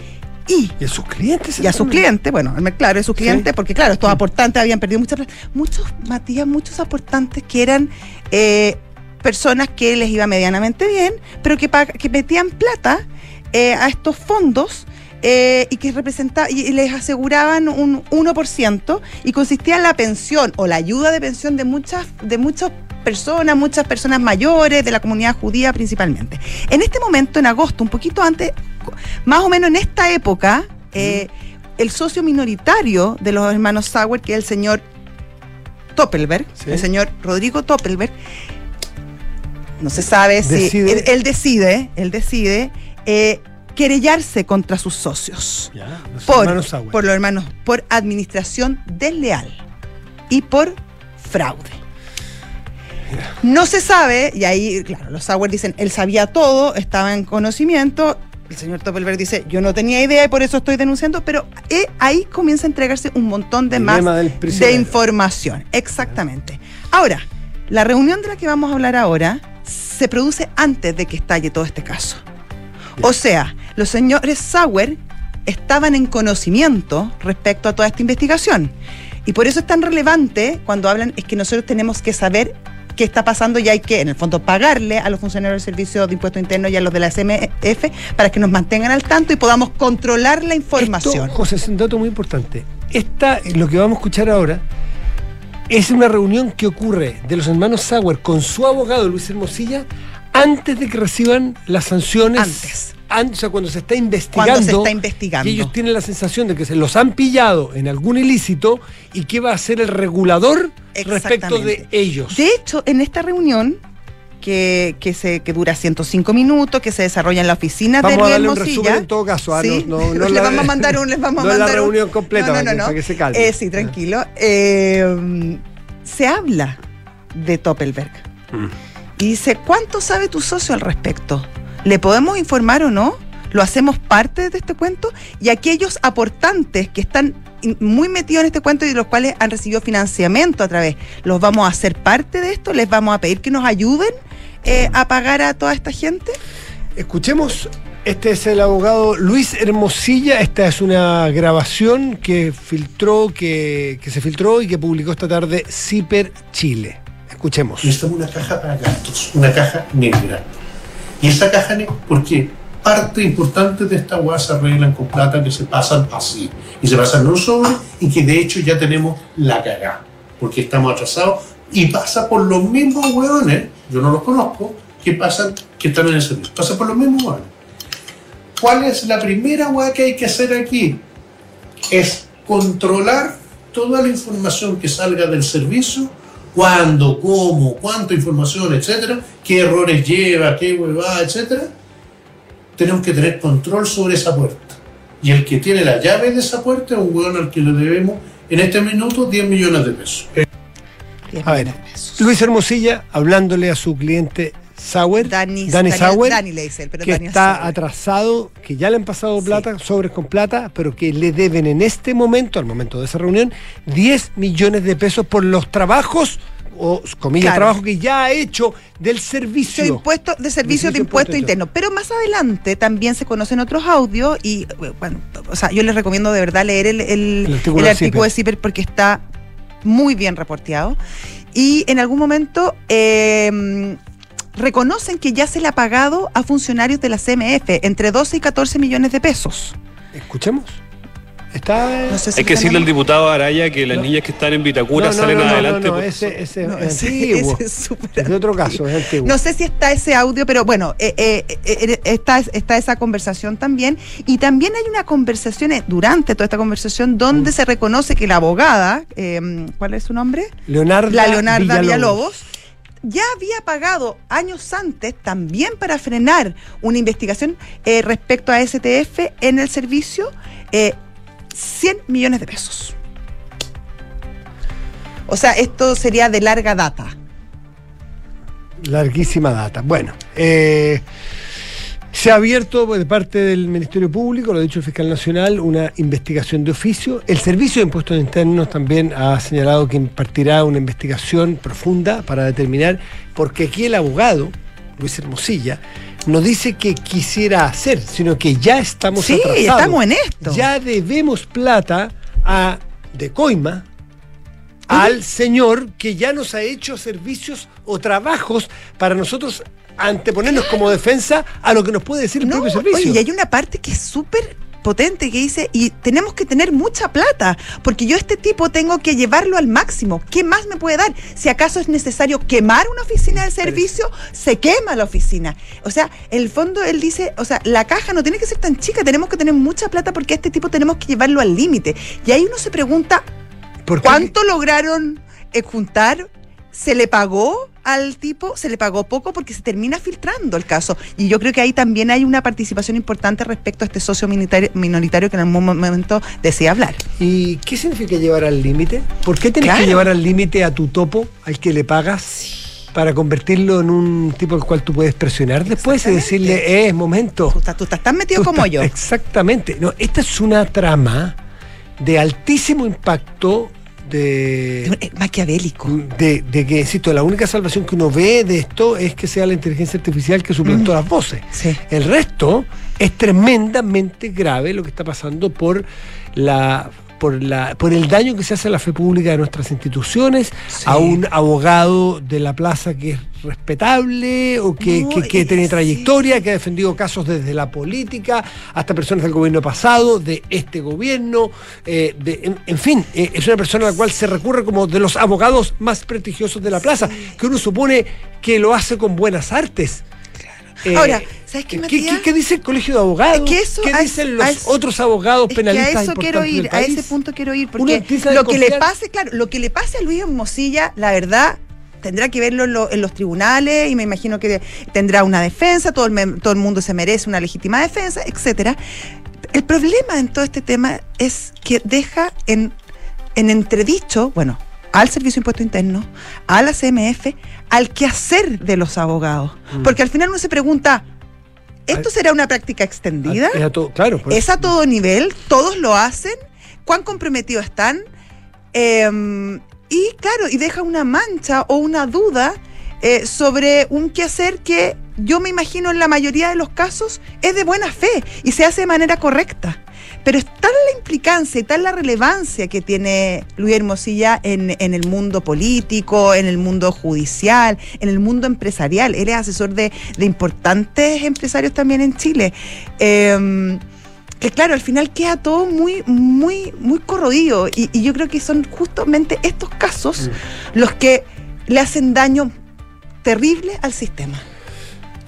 y Y a sus clientes. y a sus clientes, bueno, claro, a sus Sí. clientes, porque claro, estos aportantes habían perdido mucha plata. Muchos, Matías, muchos aportantes que eran eh, personas que les iba medianamente bien, pero que, que metían plata eh, a estos fondos. eh, y que representaba, y, les aseguraban un 1% y consistía en la pensión o la ayuda de pensión de muchas, de muchas personas, muchas personas mayores, de la comunidad judía principalmente. En este momento, en agosto, un poquito antes, más o menos en esta época, eh, el socio minoritario de los hermanos Sauer, que es el señor Toppelberg, Sí. el señor Rodrigo Toppelberg, no se sabe si Decide- él, él decide, él decide eh, querellarse contra sus socios Ya, los por, por los hermanos, por administración desleal y por fraude. No se sabe, y ahí, claro, los Sauer dicen, él sabía todo, estaba en conocimiento. El señor Toppelberg dice, yo no tenía idea y por eso estoy denunciando, pero eh, ahí comienza a entregarse un montón de más de información. Exactamente. Ahora, la reunión de la que vamos a hablar ahora se produce antes de que estalle todo este caso. O sea, los señores Sauer estaban en conocimiento respecto a toda esta investigación. Y por eso es tan relevante cuando hablan, es que nosotros tenemos que saber qué está pasando y hay que, en el fondo, pagarle a los funcionarios del Servicio de Impuesto Interno y a los de la SMF para que nos mantengan al tanto y podamos controlar la información. Esto, José, es un dato muy importante. Esta, lo que vamos a escuchar ahora, es una reunión que ocurre de los hermanos Sauer con su abogado Luis Hermosilla antes de que reciban las sanciones. Antes. An- o sea, cuando se está investigando. Cuando se está investigando. Y ellos tienen la sensación de que se los han pillado en algún ilícito y que va a ser el regulador respecto de ellos. De hecho, en esta reunión, que, que, se, que dura 105 minutos, que se desarrolla en la oficina Vamos de a Luis darle un resumen en todo caso, ah, Sí. no- [LAUGHS] no- no le la- vamos a mandar un, les vamos no a es la mandar un- reunión completa, No, no, para que- para que se calme. Eh, sí, tranquilo. Eh, se habla de Doppelberg. Mm. Y dice, ¿cuánto sabe tu socio al respecto? ¿Le podemos informar o no? ¿Lo hacemos parte de este cuento? Y aquellos aportantes que están muy metidos en este cuento y de los cuales han recibido financiamiento a través, ¿los vamos a hacer parte de esto? ¿Les vamos a pedir que nos ayuden eh, a pagar a toda esta gente? Escuchemos, este es el abogado Luis Hermosilla, esta es una grabación que filtró, que, que se filtró y que publicó esta tarde Ciper Chile. Escuchemos. necesitamos una caja para gastos, una caja negra. Y esa caja negra, porque parte importante de esta hueá se arreglan con plata que se pasan así. Y se pasan en un y que de hecho ya tenemos la cagá. Porque estamos atrasados y pasa por los mismos hueones, yo no los conozco, que pasan, que están en el servicio. Pasa por los mismos hueones. ¿Cuál es la primera hueá que hay que hacer aquí? Es controlar toda la información que salga del servicio cuándo, cómo, cuánta información, etcétera, qué errores lleva, qué huevada, etcétera, tenemos que tener control sobre esa puerta. Y el que tiene la llave de esa puerta es un hueón al que le debemos en este minuto 10 millones de pesos. A ver, Luis Hermosilla hablándole a su cliente Sauer, Dani, Dani Dani- Sauer, Dani le dice él, pero que Dani está Sauer. atrasado, que ya le han pasado Sí. plata, sobres con plata, pero que le deben en este momento, al momento de esa reunión, 10 millones de pesos por los trabajos, o comillas, Claro. trabajo que ya ha hecho del servicio. de impuestos de servicios de Servicio impuesto impuesto interno. Pero más adelante también se conocen otros audios y eh, bueno, o sea, yo les recomiendo de verdad leer el, el- El artículo el de artículo. Zipper porque está muy bien reporteado. Y en algún momento eh, reconocen que ya se le ha pagado a funcionarios de la CMF entre 12 y 14 millones de pesos. Escuchemos. Está. No sé si Hay que decirle al diputado Araya que las No. niñas que están en Vitacura No, no, salen no, no, adelante. no, por- ese, ese ese- antiguo. ese es súper Es de otro caso, es antiguo. No sé si está ese audio, pero bueno, eh, eh, eh, eh, está, está esa conversación también. Y también hay una conversación eh, durante toda esta conversación Mm. donde se reconoce que la abogada, eh, ¿cuál es su nombre? Leonardo La Leonarda Villalobos. Ya había pagado años antes también para frenar una investigación eh, respecto a STF en el servicio eh, 100 millones de pesos. O sea, esto sería de larga data. Larguísima data. Bueno, eh, se ha abierto de parte del Ministerio Público, lo ha dicho el fiscal nacional, una investigación de oficio. El Servicio de Impuestos Internos también ha señalado que impartirá una investigación profunda para determinar, porque aquí el abogado, Luis Hermosilla, no dice que quisiera hacer, sino que ya estamos Sí, atrasados. estamos en esto. Ya debemos plata a de coima al señor que ya nos ha hecho servicios o trabajos para nosotros anteponernos como defensa a lo que nos puede decir el No, propio servicio. Oye, y hay una parte que es súper potente que dice, y tenemos que tener mucha plata, porque yo este tipo tengo que llevarlo al máximo. ¿Qué más me puede dar? Si acaso es necesario quemar una oficina de servicio, se quema la oficina. O sea, en el fondo él dice, o sea, la caja no tiene que ser tan chica, tenemos que tener mucha plata porque a este tipo tenemos que llevarlo al límite. Y ahí uno se pregunta, ¿Por? ¿Cuánto lograron eh, juntar? ¿Se le pagó al tipo? ¿Se le pagó poco? Porque se termina filtrando el caso. Y yo creo que ahí también hay una participación importante respecto a este socio minoritario que en algún momento decía hablar. ¿Y qué significa llevar al límite? ¿Por qué tienes Claro. que llevar al límite a tu topo, al que le pagas, para convertirlo en un tipo al cual tú puedes presionar después y decirle, eh, momento. Tú estás, tú estás tan metido Tú como estás- yo. Exactamente. No, esta es una trama de altísimo impacto de, maquiavélico. de, de que, insisto, la única salvación que uno ve de esto es que sea la inteligencia artificial que suplantó las voces. Sí. El resto es tremendamente grave lo que está pasando por la por, la, por el daño que se hace a la fe pública de nuestras instituciones, a un abogado de la plaza que es respetable o que, No, que- que tiene trayectoria, que ha defendido casos desde la política hasta personas del gobierno pasado, de este gobierno, eh, de- en, en fin, eh, es una persona a la cual se recurre como de los abogados más prestigiosos de la plaza, que uno supone que lo hace con buenas artes. Eh, Ahora, ¿sabes qué, ¿qué, Matías? qué- qué dice el colegio de abogados? Es que eso- ¿Qué dicen los eso- otros abogados Es que penalistas a eso quiero ir, a ese punto quiero ir, porque lo que le pase, claro, lo que le pase a Luis Mosilla, la verdad, tendrá que verlo en, lo- en los tribunales y me imagino que tendrá una defensa, todo el, me- todo el mundo se merece una legítima defensa, etcétera. El problema en todo este tema es que deja en, en entredicho, bueno, al Servicio de Impuesto Interno, a la CMF, al quehacer de los abogados. Mm. Porque al final uno se pregunta, ¿esto será una práctica extendida? Es a todo- claro, pues. Es a todo nivel, todos lo hacen, cuán comprometidos están. Eh, y claro, y deja una mancha o una duda eh, sobre un quehacer que yo me imagino en la mayoría de los casos es de buena fe y se hace de manera correcta. Pero es tal la implicancia y tal la relevancia que tiene Luis Hermosilla en, en el mundo político, en el mundo judicial, en el mundo empresarial. Él es asesor de, de importantes empresarios también en Chile. Eh, que claro, al final queda todo muy, muy, muy corrodido. Y, y yo creo que son justamente estos casos los que le hacen daño terrible al sistema.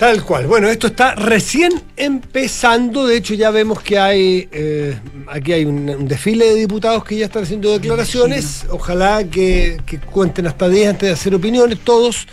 Tal cual. Bueno, esto está recién empezando. De hecho, ya vemos que hay eh, aquí hay un, un desfile de diputados que ya están haciendo declaraciones. Ojalá que, que cuenten hasta 10 antes de hacer opiniones, todos,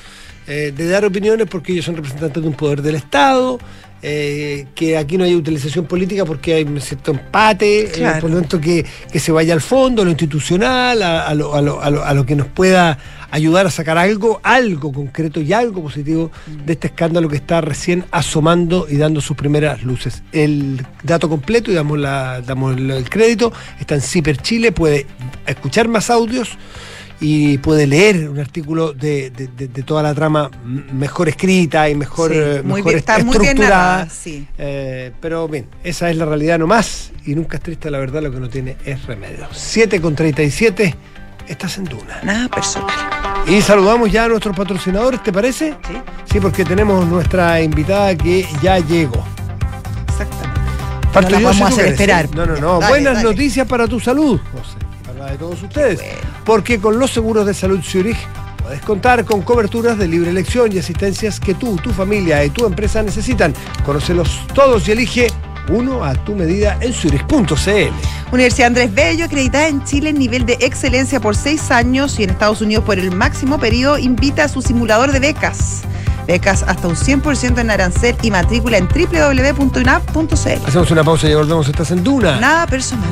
eh, de dar opiniones porque ellos son representantes de un poder del Estado. Eh, que aquí no hay utilización política porque hay un cierto empate, eh, por lo tanto que, que se vaya al fondo, a lo institucional, a, a lo, a lo- a lo- a lo que nos pueda ayudar a sacar algo, algo concreto y algo positivo de este escándalo que está recién asomando y dando sus primeras luces. El dato completo y damos, la, damos el, el crédito está en Ciper Chile, puede escuchar más audios y puede leer un artículo de, de- de- de toda la trama mejor escrita y mejor, Sí, eh, muy mejor bien, está est- muy bien estructurada. sí. Eh, pero bien, esa es la realidad nomás y nunca es triste la verdad, lo que no tiene es remedio. 7 con 37, estás en Duna. Nada personal. Y saludamos ya a nuestros patrocinadores, ¿te parece? Sí. Sí, porque tenemos nuestra invitada que ya llegó. Exactamente. Parto No yo, vamos si a hacer esperar. ¿sí? No, no, no. Dale, Buenas dale. noticias para tu salud, José. La de todos ustedes. Porque con los seguros de salud Zurich puedes contar con coberturas de libre elección y asistencias que tú, tu familia y tu empresa necesitan. Conócelos todos y elige uno a tu medida en zurich.cl. Universidad Andrés Bello, acreditada en Chile en nivel de excelencia por seis años y en Estados Unidos por el máximo periodo, invita a su simulador de becas. Becas hasta un 100% en arancel y matrícula en www.unap.cl. Hacemos una pausa y volvemos. Estás en Duna. Nada personal.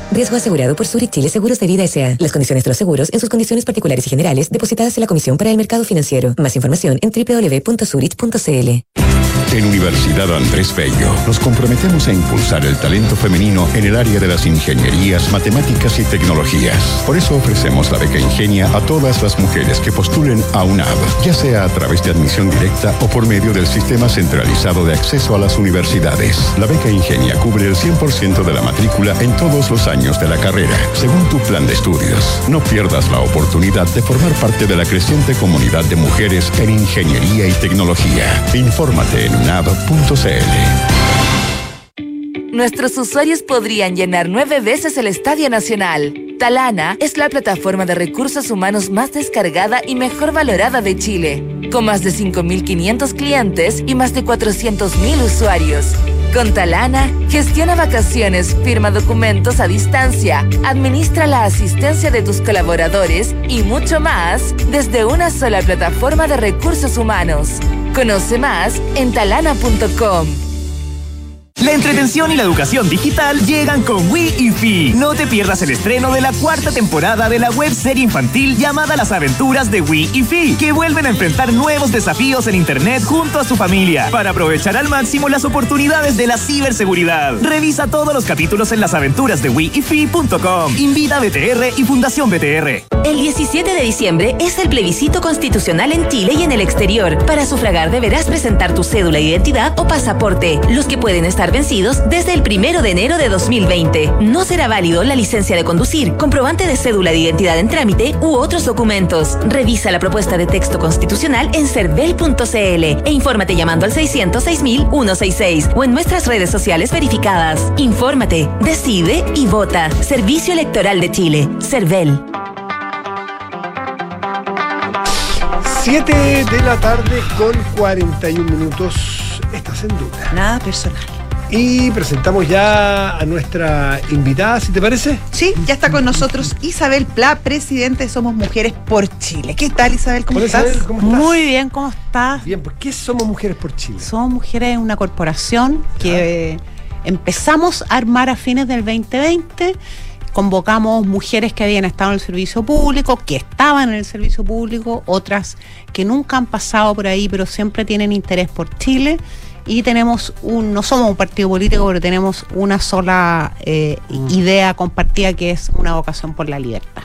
Riesgo asegurado por Zurich Chile Seguros de Vida S.A. Las condiciones de los seguros en sus condiciones particulares y generales depositadas en la Comisión para el Mercado Financiero. Más información en www.zurich.cl. En Universidad Andrés Bello nos comprometemos a impulsar el talento femenino en el área de las ingenierías, matemáticas y tecnologías. Por eso ofrecemos la beca Ingenia a todas las mujeres que postulen a UNAV, ya sea a través de admisión directa o por medio del Sistema Centralizado de Acceso a las Universidades. La beca Ingenia cubre el 100% de la matrícula en todos los años de la carrera, según tu plan de estudios. No pierdas la oportunidad de formar parte de la creciente comunidad de mujeres en ingeniería y tecnología. Infórmate en Nuestros usuarios podrían llenar nueve veces el Estadio Nacional. Talana es la plataforma de recursos humanos más descargada y mejor valorada de Chile, con más de 5.500 clientes y más de 400.000 usuarios. Con Talana, gestiona vacaciones, firma documentos a distancia, administra la asistencia de tus colaboradores y mucho más desde una sola plataforma de recursos humanos. Conoce más en talana.com. La entretención y la educación digital llegan con Wii y Fi. No te pierdas el estreno de la cuarta temporada de la web serie infantil llamada Las aventuras de Wii y Fi, que vuelven a enfrentar nuevos desafíos en Internet junto a su familia para aprovechar al máximo las oportunidades de la ciberseguridad. Revisa todos los capítulos en lasaventurasdewiifi.com. Invita a BTR y Fundación BTR. El 17 de diciembre es el plebiscito constitucional en Chile y en el exterior. Para sufragar deberás presentar tu cédula de identidad o pasaporte, los que pueden estar vencidos desde el 1 de enero de 2020. No será válido la licencia de conducir, comprobante de cédula de identidad en trámite u otros documentos. Revisa la propuesta de texto constitucional en cervel.cl e infórmate llamando al 606.166 o en nuestras redes sociales verificadas. Infórmate, decide y vota. Servicio Electoral de Chile. Cervel. 7 de la tarde con 41 minutos. Estás en duda. Nada personal. Y presentamos ya a nuestra invitada, si te parece. Sí, ya está con nosotros Isabel Pla, presidente de Somos Mujeres por Chile. ¿Qué tal, Isabel? ¿Cómo estás? Isabel, ¿cómo estás? Muy bien, ¿cómo estás? Bien, ¿por qué somos mujeres por Chile? Somos mujeres en una corporación que empezamos a armar a fines del 2020. Convocamos mujeres que habían estado en el servicio público, que estaban en el servicio público, otras que nunca han pasado por ahí, pero siempre tienen interés por Chile. Y tenemos un, no somos un partido político, pero tenemos una sola eh, idea compartida que es una vocación por la libertad.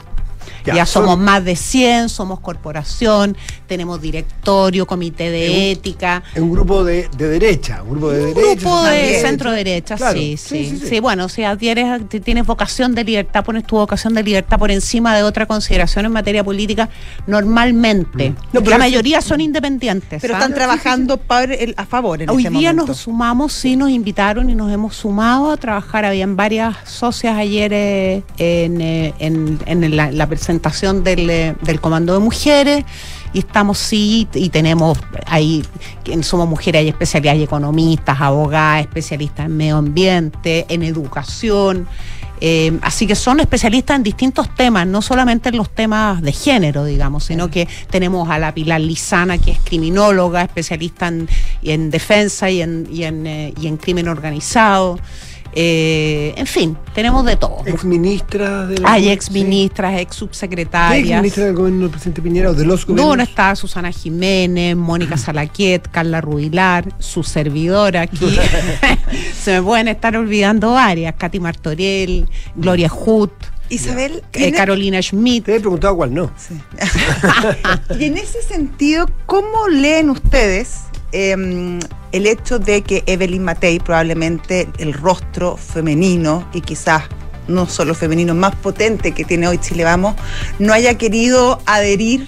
Ya, Ya, somos son- más de 100, somos corporación, tenemos directorio, comité de ética. Es un grupo de, de derecha, un grupo de Un derecha. grupo de centro derecha, Claro, sí, sí, sí, sí, sí, sí. bueno, si adhieres, si tienes vocación de libertad, pones tu vocación de libertad por encima de otra consideración en materia política, normalmente. Mm. No, la mayoría son independientes. Pero ¿ah? están trabajando el- a favor en Hoy este día momento. nos sumamos, sí, nos invitaron y nos hemos sumado a trabajar. Habían varias socias ayer eh, en, eh, en- en la, la presentación del, eh, del Comando de Mujeres. Y estamos, sí, y tenemos ahí, en Somos Mujeres hay especialidades, economistas, abogadas, especialistas en medio ambiente, en educación. Eh, así que son especialistas en distintos temas, no solamente en los temas de género, digamos, sino que tenemos a la Pilar Lizana, que es criminóloga, especialista en, en defensa y en, y en, eh, y en crimen organizado. Eh, en fin, tenemos de todo. Ex ministra de la. Hay ex ministras, ex ¿Qué subsecretarias. ex ministra del gobierno del presidente Piñera o de los No, gobiernos? no está Susana Jiménez, Mónica Salaquiet, Carla Rubilar, su servidora aquí. [LAUGHS] [LAUGHS] Se me pueden estar olvidando varias. Katy Martorell, Gloria Hood, Isabel, eh, Carolina Schmidt. Te he preguntado cuál no. [LAUGHS] y en ese sentido, ¿cómo leen ustedes eh, el hecho de que Evelyn Matei, probablemente el rostro femenino y quizás no solo femenino más potente que tiene hoy Chile Vamos, no haya querido adherir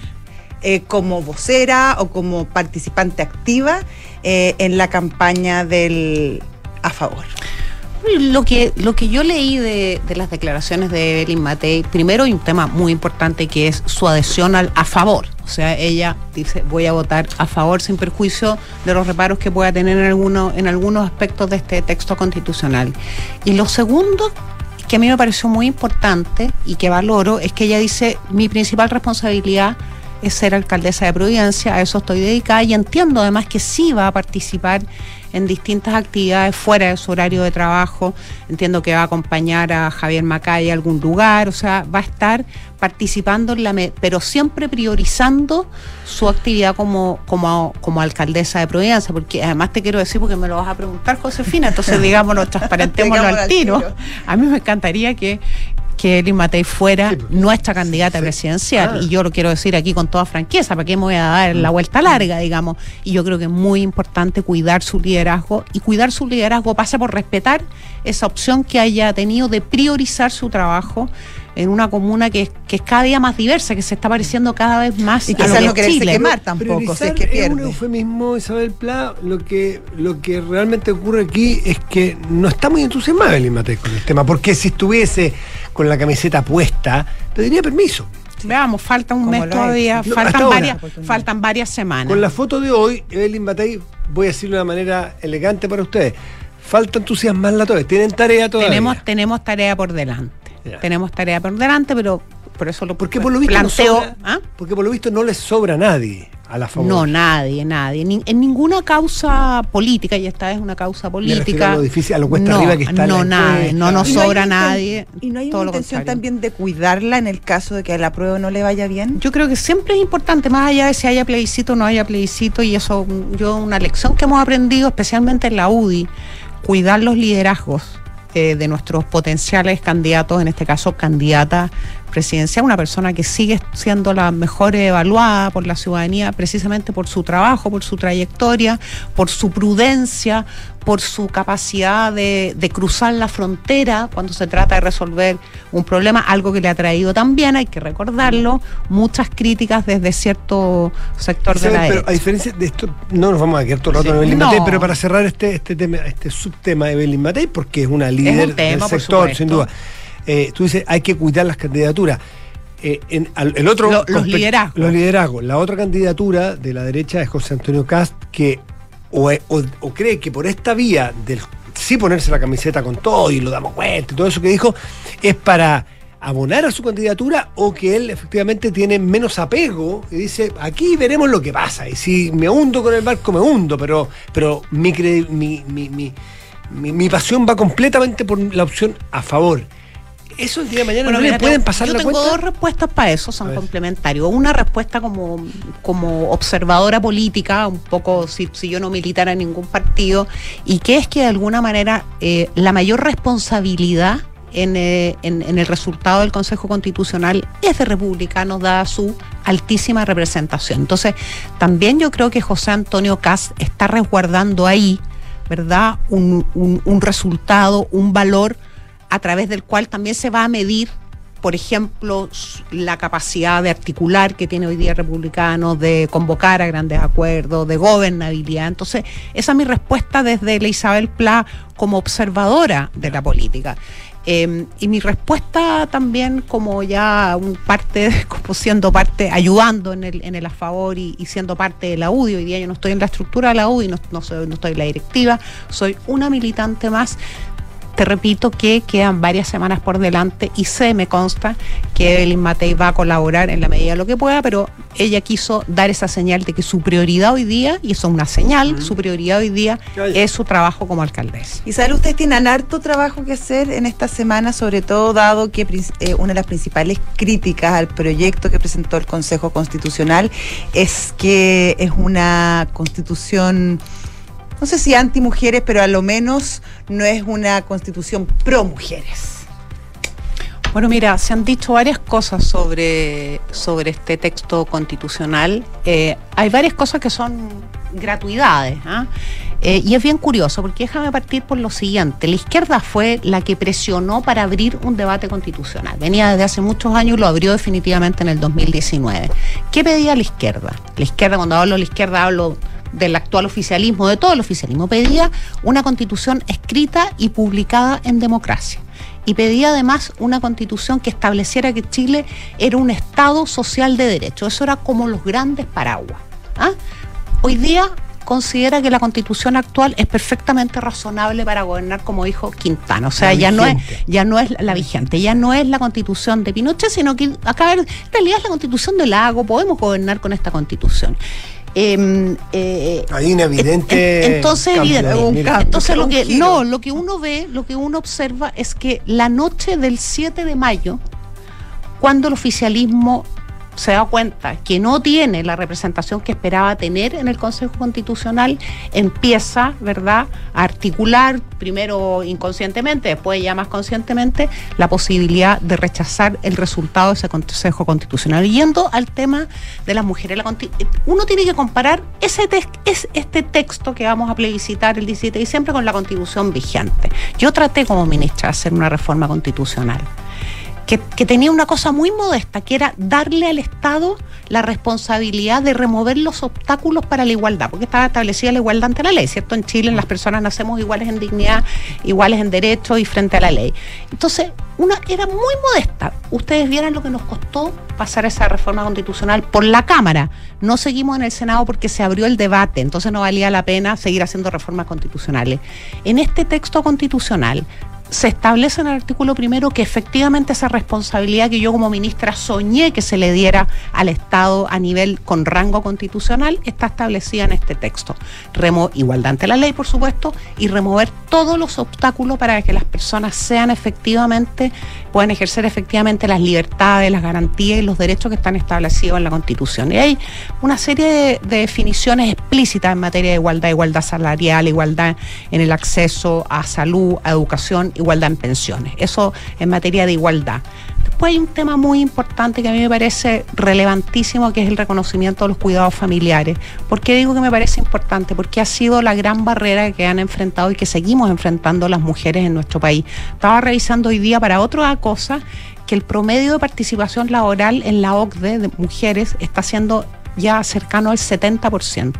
eh, como vocera o como participante activa eh, en la campaña del a favor? Lo que, lo que yo leí de, de las declaraciones de Evelyn Matei, primero hay un tema muy importante que es su adhesión al a favor. O sea, ella dice voy a votar a favor sin perjuicio de los reparos que pueda tener en, alguno, en algunos aspectos de este texto constitucional. Y lo segundo que a mí me pareció muy importante y que valoro es que ella dice mi principal responsabilidad es ser alcaldesa de Providencia, a eso estoy dedicada y entiendo además que sí va a participar en distintas actividades fuera de su horario de trabajo, entiendo que va a acompañar a Javier Macay a algún lugar, o sea, va a estar participando en la pero siempre priorizando su actividad como, como, como alcaldesa de Providencia, porque además te quiero decir porque me lo vas a preguntar, Josefina, entonces [LAUGHS] digámoslo, transparentémoslo al al tiro. A mí me encantaría que que Eli Matei fuera nuestra candidata presidencial. Ah. Y yo lo quiero decir aquí con toda franqueza, ¿para qué me voy a dar la vuelta larga, digamos? Y yo creo que es muy importante cuidar su liderazgo. Y cuidar su liderazgo pasa por respetar esa opción que haya tenido de priorizar su trabajo en una comuna que, que es cada día más diversa, que se está pareciendo cada vez más Y a lo quizás que no quererse Chile. quemar tampoco, si es que es un pierde. eufemismo, Isabel Pla. Lo que, lo que realmente ocurre aquí es que no está muy entusiasmada Evelyn Matei con el tema, porque si estuviese con la camiseta puesta, pediría permiso. Veamos, falta un mes todavía. No, faltan, varias, faltan varias semanas. Con la foto de hoy, Evelyn Matei, voy a decirlo de una manera elegante para ustedes, falta entusiasmarla todavía, tienen tarea todavía. tenemos, tenemos tarea por delante. Ya. Tenemos tarea por delante, pero por eso lo porque por lo visto no sobra- ¿ah? Porque por lo visto no les sobra a nadie. a la favor. No, nadie, nadie. Ni- en ninguna causa política, y esta es una causa Me política. a lo difícil, a lo cuesta no, arriba que está No, nadie, no nos ¿Y no hay sobra nadie. ¿Y no hay todo una intención también de cuidarla en el caso de que a la prueba no le vaya bien? Yo creo que siempre es importante, más allá de si haya plebiscito o no haya plebiscito, y eso yo una lección que hemos aprendido, especialmente en la UDI, cuidar los liderazgos eh, de nuestros potenciales candidatos, en este caso candidata presidencial, una persona que sigue siendo la mejor evaluada por la ciudadanía precisamente por su trabajo, por su trayectoria, por su prudencia, por su capacidad de, de cruzar la frontera cuando se trata de resolver un problema, algo que le ha traído también, hay que recordarlo, muchas críticas desde cierto sector de la pero a diferencia de esto, no nos vamos a quedar todo el rato Sí. en Evelyn No. Matei, pero para cerrar este, este tema, este subtema de Evelyn Matei, porque es una líder tema, del sector, sin duda. Eh, tú dices, hay que cuidar las candidaturas. Eh, en- al- el otro Lo- los liderazgos. Los liderazgos. La otra candidatura de la derecha es José Antonio Cast, que o, o- o cree que por esta vía del sí ponerse la camiseta con todo y lo damos cuenta y todo eso que dijo, es para abonar a su candidatura o que él efectivamente tiene menos apego y dice, aquí veremos lo que pasa. Y si me hundo con el barco, me hundo, pero, pero mi, mi, mi- mi pasión va completamente por la opción a favor. Eso el día de mañana Bueno, no le mira, pueden tengo- pasar yo la tengo cuenta. dos respuestas para eso, son complementarios. Una respuesta como, como observadora política, un poco si, si yo no militara en ningún partido, y que es que de alguna manera eh, la mayor responsabilidad en, eh, en- en el resultado del Consejo Constitucional es de republicanos, dada su altísima representación. Entonces, también yo creo que José Antonio Caz está resguardando ahí, ¿verdad? Un, un- un resultado, un valor a través del cual también se va a medir, por ejemplo, la capacidad de articular que tiene hoy día republicanos, de convocar a grandes acuerdos, de gobernabilidad. Entonces, esa es mi respuesta desde la Isabel Pla como observadora de la política. Eh, y mi respuesta también como ya un parte, [LAUGHS] como siendo parte, ayudando en el, en el a favor y, y siendo parte de la UDI. Hoy día yo no estoy en la estructura de la UDI, no, no, soy- no estoy en la directiva, soy una militante más te repito que quedan varias semanas por delante y sé, me consta, que Evelyn Matei va a colaborar en la medida de lo que pueda, pero ella quiso dar esa señal de que su prioridad hoy día, y eso es una señal, su prioridad hoy día es su trabajo como alcaldesa. Isabel, ustedes tienen harto trabajo que hacer en esta semana, sobre todo dado que eh, una de las principales críticas al proyecto que presentó el Consejo Constitucional es que es una constitución, no sé si anti mujeres, pero a lo menos no es una constitución pro mujeres. Bueno, mira, se han dicho varias cosas sobre, sobre este texto constitucional. Eh, hay varias cosas que son gratuidades. ¿ah? Eh, y es bien curioso, porque déjame partir por lo siguiente. La izquierda fue la que presionó para abrir un debate constitucional. Venía desde hace muchos años y lo abrió definitivamente en el 2019. ¿Qué pedía la izquierda? La izquierda, cuando hablo de la izquierda, hablo del actual oficialismo, de todo el oficialismo, pedía una constitución escrita y publicada en democracia y pedía además una constitución que estableciera que Chile era un Estado social de derecho. Eso era como los grandes paraguas. ¿ah? Hoy día considera que la constitución actual es perfectamente razonable para gobernar, como dijo Quintana. O sea, La ya no, es, ya no es la vigente, ya no es la constitución de Pinochet, sino que acá en realidad es la constitución del lago, podemos gobernar con esta constitución. Em, eh, Hay un evidente. en- Entonces, evidente. entonces lo que no, lo que uno ve, lo que uno observa es que la noche del 7 de mayo, cuando el oficialismo se da cuenta que no tiene la representación que esperaba tener en el Consejo Constitucional, empieza, ¿verdad?, a articular, primero inconscientemente, después ya más conscientemente, la posibilidad de rechazar el resultado de ese Consejo Constitucional. Yendo al tema de las mujeres, la uno tiene que comparar ese es este texto que vamos a plebiscitar el 17 de diciembre con la constitución vigente. Yo traté como ministra de hacer una reforma constitucional que, tenía una cosa muy modesta, que era darle al Estado la responsabilidad de remover los obstáculos para la igualdad, porque estaba establecida la igualdad ante la ley, ¿cierto? En Chile las personas nacemos iguales en dignidad, iguales en derechos y frente a la ley. Entonces, una era muy modesta. Ustedes vieran lo que nos costó pasar esa reforma constitucional por la Cámara. No seguimos en el Senado porque se abrió el debate, entonces no valía la pena seguir haciendo reformas constitucionales. En este texto constitucional se establece en el artículo primero que efectivamente esa responsabilidad que yo como ministra soñé que se le diera al Estado a nivel con rango constitucional está establecida en este texto. Remo igualdad ante la ley, por supuesto, y remover todos los obstáculos para que las personas sean efectivamente, puedan ejercer efectivamente las libertades, las garantías y los derechos que están establecidos en la Constitución. Y hay una serie de, de definiciones explícitas en materia de igualdad, igualdad salarial, igualdad en el acceso a salud, a educación, igualdad en pensiones. Eso en materia de igualdad. Después hay un tema muy importante que a mí me parece relevantísimo, que es el reconocimiento de los cuidados familiares. ¿Por qué digo que me parece importante? Porque ha sido la gran barrera que han enfrentado y que seguimos enfrentando las mujeres en nuestro país. Estaba revisando hoy día para otra cosa que el promedio de participación laboral en la OCDE de mujeres está siendo ya cercano al 70%.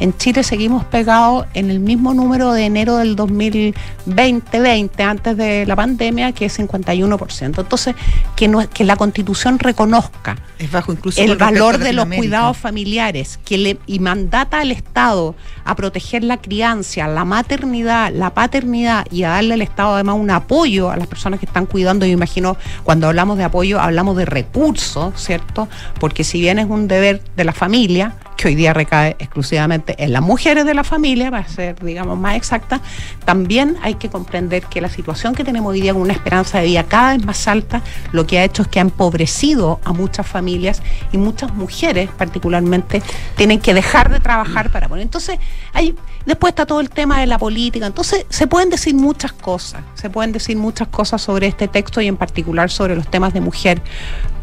En Chile seguimos pegados en el mismo número de enero del 2020, antes de la pandemia, que es 51%. Entonces, que, no, que la constitución reconozca Es bajo incluso el valor de los cuidados familiares que le y mandata al Estado a proteger la crianza, la maternidad, la paternidad y a darle al Estado además un apoyo a las personas que están cuidando. Yo imagino cuando hablamos de apoyo hablamos de recursos, ¿cierto? Porque si bien es un deber de la familia, que hoy día recae exclusivamente en las mujeres de la familia, para ser, digamos, más exacta, también hay que comprender que la situación que tenemos hoy día con una esperanza de vida cada vez más alta, lo que ha hecho es que ha empobrecido a muchas familias y muchas mujeres particularmente tienen que dejar de trabajar para poner. Entonces, hay, después está todo el tema de la política. Entonces, se pueden decir muchas cosas, se pueden decir muchas cosas sobre este texto y en particular sobre los temas de mujer.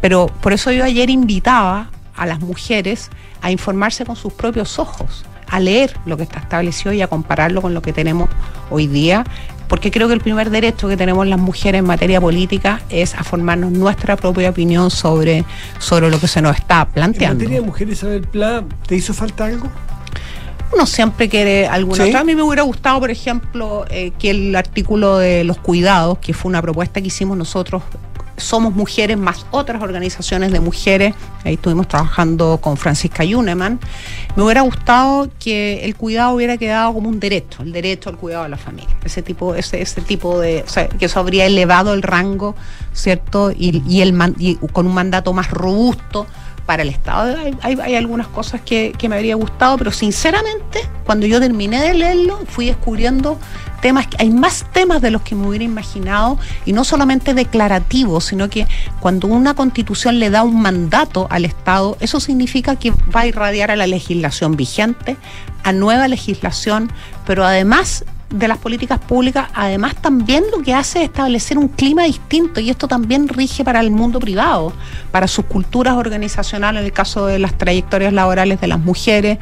Pero por eso yo ayer invitaba a las mujeres a informarse con sus propios ojos, a leer lo que está establecido y a compararlo con lo que tenemos hoy día, porque creo que el primer derecho que tenemos las mujeres en materia política es a formarnos nuestra propia opinión sobre, sobre lo que se nos está En planteando. materia de mujeres, Isabel Pla, ¿te hizo falta algo? Uno siempre quiere alguna Sí. otra. A mí me hubiera gustado, por ejemplo, eh, que el artículo de los cuidados, que fue una propuesta que hicimos nosotros, somos mujeres más otras organizaciones de mujeres, ahí estuvimos trabajando con Francisca Yuneman, me hubiera gustado que el cuidado hubiera quedado como un derecho, el derecho al cuidado de la familia. Ese tipo, ese, ese tipo de, o sea, que eso habría elevado el rango, ¿cierto? Y, y el y con un mandato más robusto para el Estado. Hay, hay- algunas cosas que, que me habría gustado, pero sinceramente, cuando yo terminé de leerlo, fui descubriendo temas, hay más temas de los que me hubiera imaginado, y no solamente declarativos, sino que cuando una constitución le da un mandato al Estado, eso significa que va a irradiar a la legislación vigente, a nueva legislación, pero además de las políticas públicas, además también lo que hace es establecer un clima distinto y esto también rige para el mundo privado, para sus culturas organizacionales, en el caso de las trayectorias laborales de las mujeres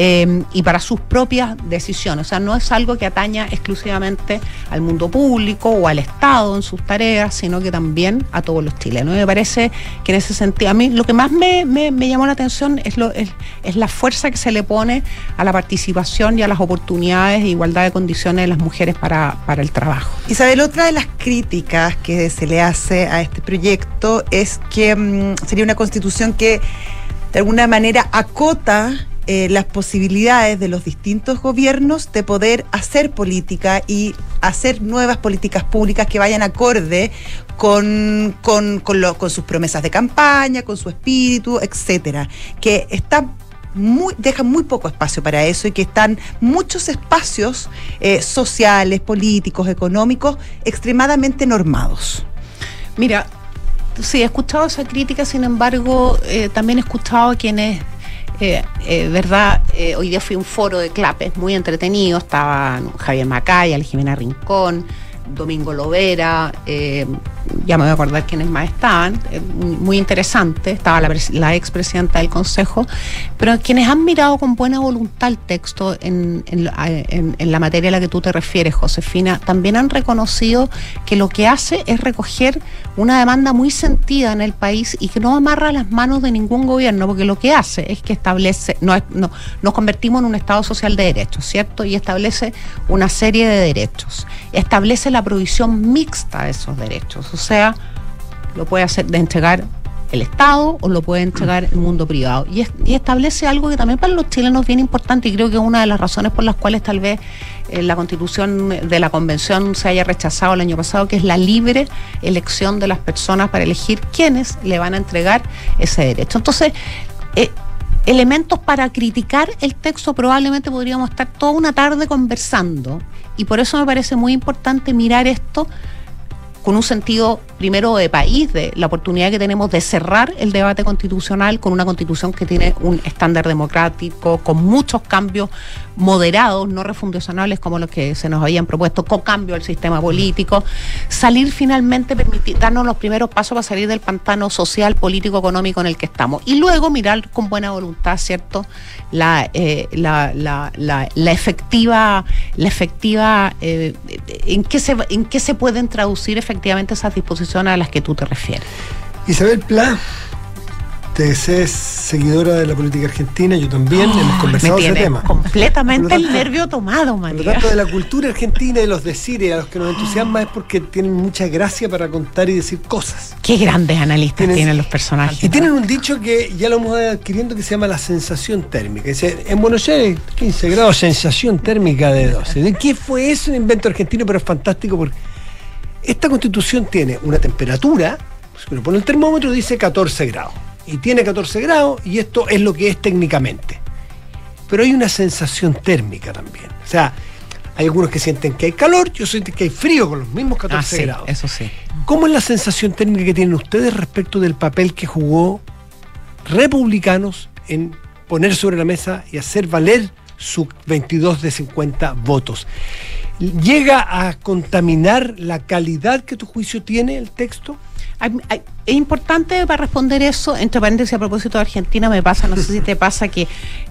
eh, y para sus propias decisiones. O sea, no es algo que ataña exclusivamente al mundo público o al Estado en sus tareas, sino que también a todos los chilenos. Y me parece que en ese sentido, a mí lo que más me, llamó la atención es, la fuerza que se le pone a la participación y a las oportunidades e igualdad de condiciones de las mujeres para, para el trabajo. Isabel, otra de las críticas que se le hace a este proyecto es que mm, sería una constitución que de alguna manera acota eh, las posibilidades de los distintos gobiernos de poder hacer política y hacer nuevas políticas públicas que vayan acorde con, con, con con sus promesas de campaña, con su espíritu, etcétera. Que está muy, deja muy poco espacio para eso y que están muchos espacios eh, sociales, políticos, económicos extremadamente normados. Mira, sí, he escuchado esa crítica, sin embargo, eh, también he escuchado a quienes, eh, verdad, eh, hoy día fui un foro de clapes muy entretenido, estaban Javier Macaya, Jimena Rincón, Domingo Lovera, eh, ya me voy a acordar quiénes más estaban, eh, muy interesante, estaba la, la expresidenta del Consejo, pero quienes han mirado con buena voluntad el texto en, la- materia a la que tú te refieres, Josefina, también han reconocido que lo que hace es recoger una demanda muy sentida en el país y que no amarra las manos de ningún gobierno, porque lo que hace es que establece, no, es- no- nos convertimos en un Estado social de derechos, ¿cierto? Y establece una serie de derechos. Establece la provisión mixta de esos derechos, o sea, lo puede hacer de entregar el Estado o lo puede entregar el mundo privado. Y, es- y establece algo que también para los chilenos es bien importante y creo que es una de las razones por las cuales tal vez eh, la constitución de la convención se haya rechazado el año pasado, que es la libre elección de las personas para elegir quiénes le van a entregar ese derecho. Entonces, eh, elementos para criticar el texto probablemente podríamos estar toda una tarde conversando y por eso me parece muy importante mirar esto con un sentido primero de país, de la oportunidad que tenemos de cerrar el debate constitucional con una constitución que tiene un estándar democrático, con muchos cambios moderados, no refundacionales como los que se nos habían propuesto, con cambio al sistema político, salir finalmente, permitir, darnos los primeros pasos para salir del pantano social, político, económico en el que estamos. Y luego mirar con buena voluntad, ¿cierto?, la, eh, la, la, la, la efectiva, la efectiva eh, en, qué se, en qué se pueden traducir efectivamente esas disposiciones a las que tú te refieres. Isabel Pla, te es seguidora de la política argentina, yo también, hemos Me conversado ese tiene tema. completamente el nervio tomado, Por lo María. tanto, de la cultura argentina y de los decires a los que nos entusiasma es porque tienen mucha gracia para contar y decir cosas. Qué grandes analistas tienen los personajes. Y tienen un dicho que ya lo hemos ido adquiriendo que se llama la sensación térmica. Dice, en Buenos Aires, 15 grados, sensación térmica de 12. ¿De qué fue eso? Un invento argentino, pero es fantástico porque esta constitución tiene una temperatura, si uno pone el termómetro dice 14 grados. Y tiene 14 grados y esto es lo que es técnicamente. Pero hay una sensación térmica también. O sea, hay algunos que sienten que hay calor, yo siento que hay frío con los mismos 14 Ah, sí, grados. eso sí. ¿Cómo es la sensación térmica que tienen ustedes respecto del papel que jugó republicanos en poner sobre la mesa y hacer valer su 22 de 50 votos? ¿Llega a contaminar la calidad que tu juicio tiene el texto? Es importante para responder eso, entre paréntesis a propósito de Argentina, me pasa, no sé si te pasa, que,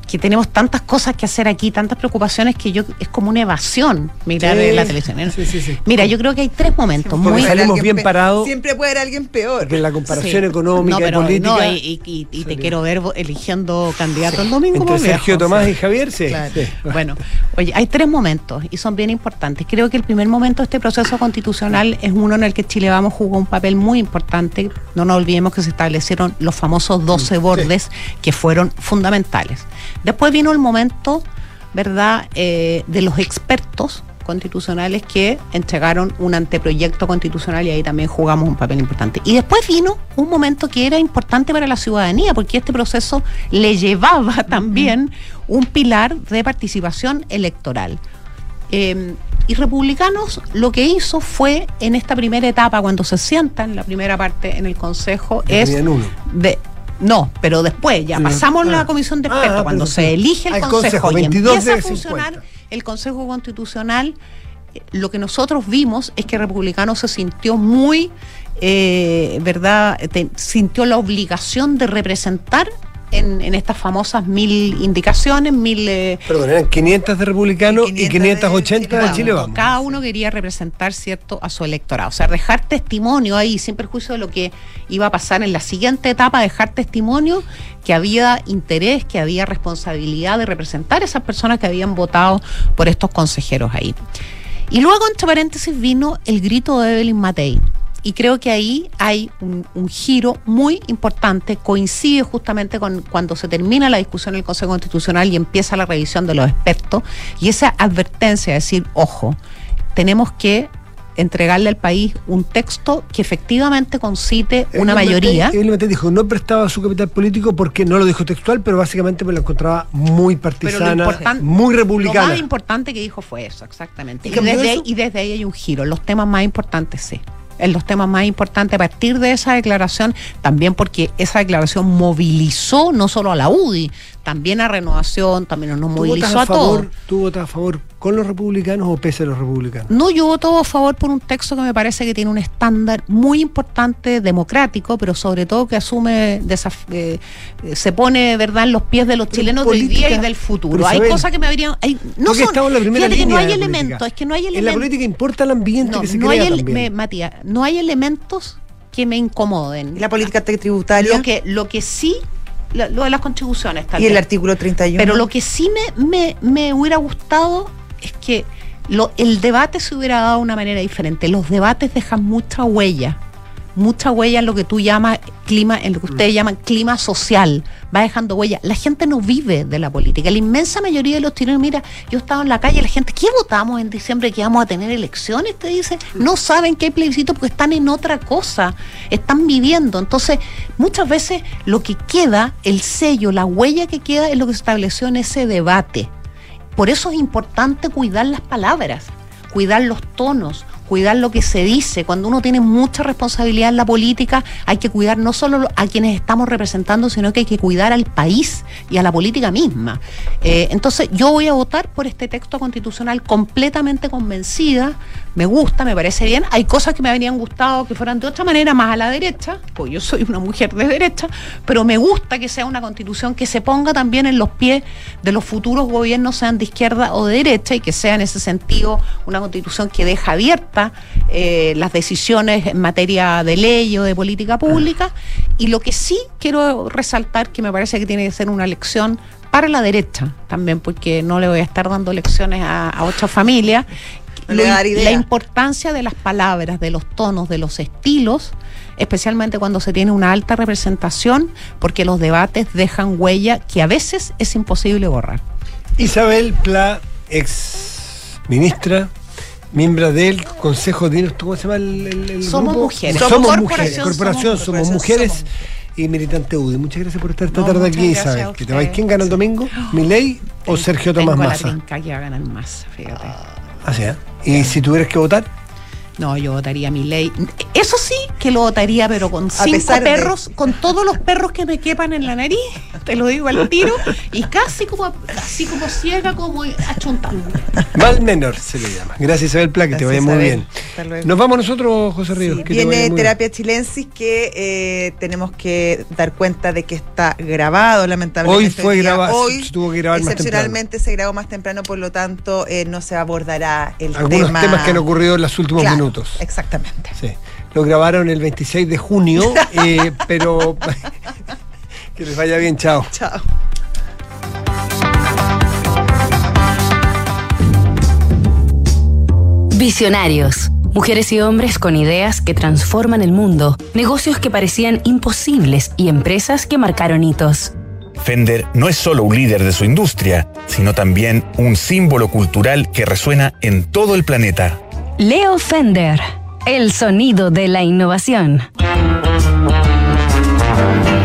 que tenemos tantas cosas que hacer aquí, tantas preocupaciones que yo es como una evasión mirar Sí, la televisión. sí, sí, sí. Mira, yo creo que hay tres momentos muy salimos bien parados. Siempre puede haber alguien peor. Porque la comparación Sí. económica No, pero, y política. no, y, y- y- te quiero ver eligiendo candidato el domingo. Entre viejo, Sergio Tomás sí. y Javier, sí. Claro. sí. Bueno, oye, hay tres momentos y son bien importantes. Creo que el primer momento de este proceso constitucional es uno en el que Chile Vamos jugó un papel muy importante. No nos olvidemos que se establecieron los famosos 12 bordes que fueron fundamentales. Después vino el momento, ¿verdad?, eh, de los expertos constitucionales que entregaron un anteproyecto constitucional y ahí también jugamos un papel importante. Y después vino un momento que era importante para la ciudadanía, porque este proceso le llevaba [LAUGHS] también un pilar de participación electoral. Eh, y Republicanos lo que hizo fue, en esta primera etapa, cuando se sientan, la primera parte en el Consejo, es uno. de... No, pero después, ya Sí. pasamos Ah. la comisión de Ah, expertos, ah, cuando pero se elige el Ah, Consejo, Consejo, y 22 empieza a funcionar 50. el Consejo Constitucional, eh, lo que nosotros vimos es que Republicano se sintió muy, eh, ¿verdad? Te- sintió la obligación de representar en, en estas famosas mil indicaciones, mil... eh, Perdón, eran 500 de republicanos y 580 de Chile Vamos. Cada uno quería representar, ¿cierto?, a su electorado. O sea, dejar testimonio ahí, sin perjuicio de lo que iba a pasar en la siguiente etapa, dejar testimonio que había interés, que había responsabilidad de representar a esas personas que habían votado por estos consejeros ahí. Y luego, entre paréntesis, vino el grito de Evelyn Matei. Y creo que ahí hay un, un giro muy importante, coincide justamente con cuando se termina la discusión en el Consejo Constitucional y empieza la revisión de los expertos, y esa advertencia, de decir, ojo, tenemos que entregarle al país un texto que efectivamente concite una Evelyn mayoría. Matei dijo, no prestaba su capital político porque no lo dijo textual, pero básicamente me lo encontraba muy lo partisana, muy Lo republicana. más importante que dijo fue eso, exactamente. ¿Y desde, eso? y desde ahí hay un giro. Los temas más importantes, sí. En los temas más importantes, a partir de esa declaración, también porque esa declaración movilizó no solo a la UDI, también a Renovación, también nos ¿Tú votas movilizó a a, todos. ¿Tú votas a favor con los republicanos o pese a los republicanos? No, yo voto a favor por un texto que me parece que tiene un estándar muy importante, democrático, pero sobre todo que asume, desaf- eh, eh, se pone, ¿verdad?, en los pies de los chilenos del día política- y del futuro. Hay Isabel, cosas que me habrían... hay- no son, estamos en la primera fíjate que no línea hay política. elementos, es que no hay En elementos. la política importa el ambiente No, que se no crea hay también. me- Matías, no hay elementos que me incomoden. ¿Y la política tributaria? Lo que, lo que sí, lo, lo de las contribuciones tal y el vez. artículo 31. Pero lo que sí me, me, me hubiera gustado es que lo, el debate se hubiera dado de una manera diferente. Los debates dejan mucha huella, mucha huella en lo que tú llamas clima, en lo que ustedes llaman clima social, va dejando huella. La gente no vive de la política. La inmensa mayoría de los chilenos, mira, yo he estado en la calle, la gente, ¿qué votamos en diciembre que vamos a tener elecciones? Te dice, no saben que hay plebiscito porque están en otra cosa, están viviendo. Entonces, muchas veces lo que queda, el sello, la huella que queda es lo que se estableció en ese debate. Por eso es importante cuidar las palabras, cuidar los tonos, cuidar lo que se dice. Cuando uno tiene mucha responsabilidad en la política, hay que cuidar no solo a quienes estamos representando, sino que hay que cuidar al país y a la política misma. Eh, entonces, yo voy a votar por este texto constitucional completamente convencida. Me gusta, me parece bien. Hay cosas que me habrían gustado que fueran de otra manera, más a la derecha, pues yo soy una mujer de derecha, pero me gusta que sea una constitución que se ponga también en los pies de los futuros gobiernos, sean de izquierda o de derecha, y que sea en ese sentido una constitución que deja abierta eh, las decisiones en materia de ley o de política pública. Y lo que sí quiero resaltar, que me parece que tiene que ser una lección para la derecha también, porque no le voy a estar dando lecciones a, a ocho familias. No le voy a dar Lo- idea. la importancia de las palabras, de los tonos, de los estilos, especialmente cuando se tiene una alta representación, porque los debates dejan huella que a veces es imposible borrar. Isabel Pla, ex ministra, miembro del Consejo de ¿cómo se llama el, el- el Somos grupo? mujeres. Somos, Somos mujeres. corporación, somos mujeres y militante UDI. Muchas gracias por estar esta No, tarde aquí, Isabel. Que te ustedes. ¿Quién gana el domingo? ¿Milei o Sergio Tomás Massa? que va a ganar más, fíjate. Así, ¿eh? ¿Y si tuvieras que votar? No, yo votaría mi ley. Eso sí que lo votaría, pero con A cinco de- perros, con todos los perros que me quepan en la nariz, te lo digo al tiro, y casi como así como ciega, como achuntando. Mal menor se le llama. Gracias, Isabel Pla, que te vaya muy Isabel. bien. Hasta luego. Nos vamos nosotros, José Ríos. Sí, que viene terapia chilensis que eh, tenemos que dar cuenta de que está grabado, lamentablemente. Hoy fue grabado, Hoy, se tuvo que grabar más excepcionalmente se grabó más temprano, por lo tanto, eh, no se abordará el Algunos tema. temas que han ocurrido en los últimos Claro, minutos. Exactamente. Sí. Lo grabaron el 26 de junio, [LAUGHS] eh, pero [LAUGHS] que les vaya bien, chao. Chao. Visionarios. Mujeres y hombres con ideas que transforman el mundo, negocios que parecían imposibles y empresas que marcaron hitos. Fender no es solo un líder de su industria, sino también un símbolo cultural que resuena en todo el planeta. Leo Fender, el sonido de la innovación.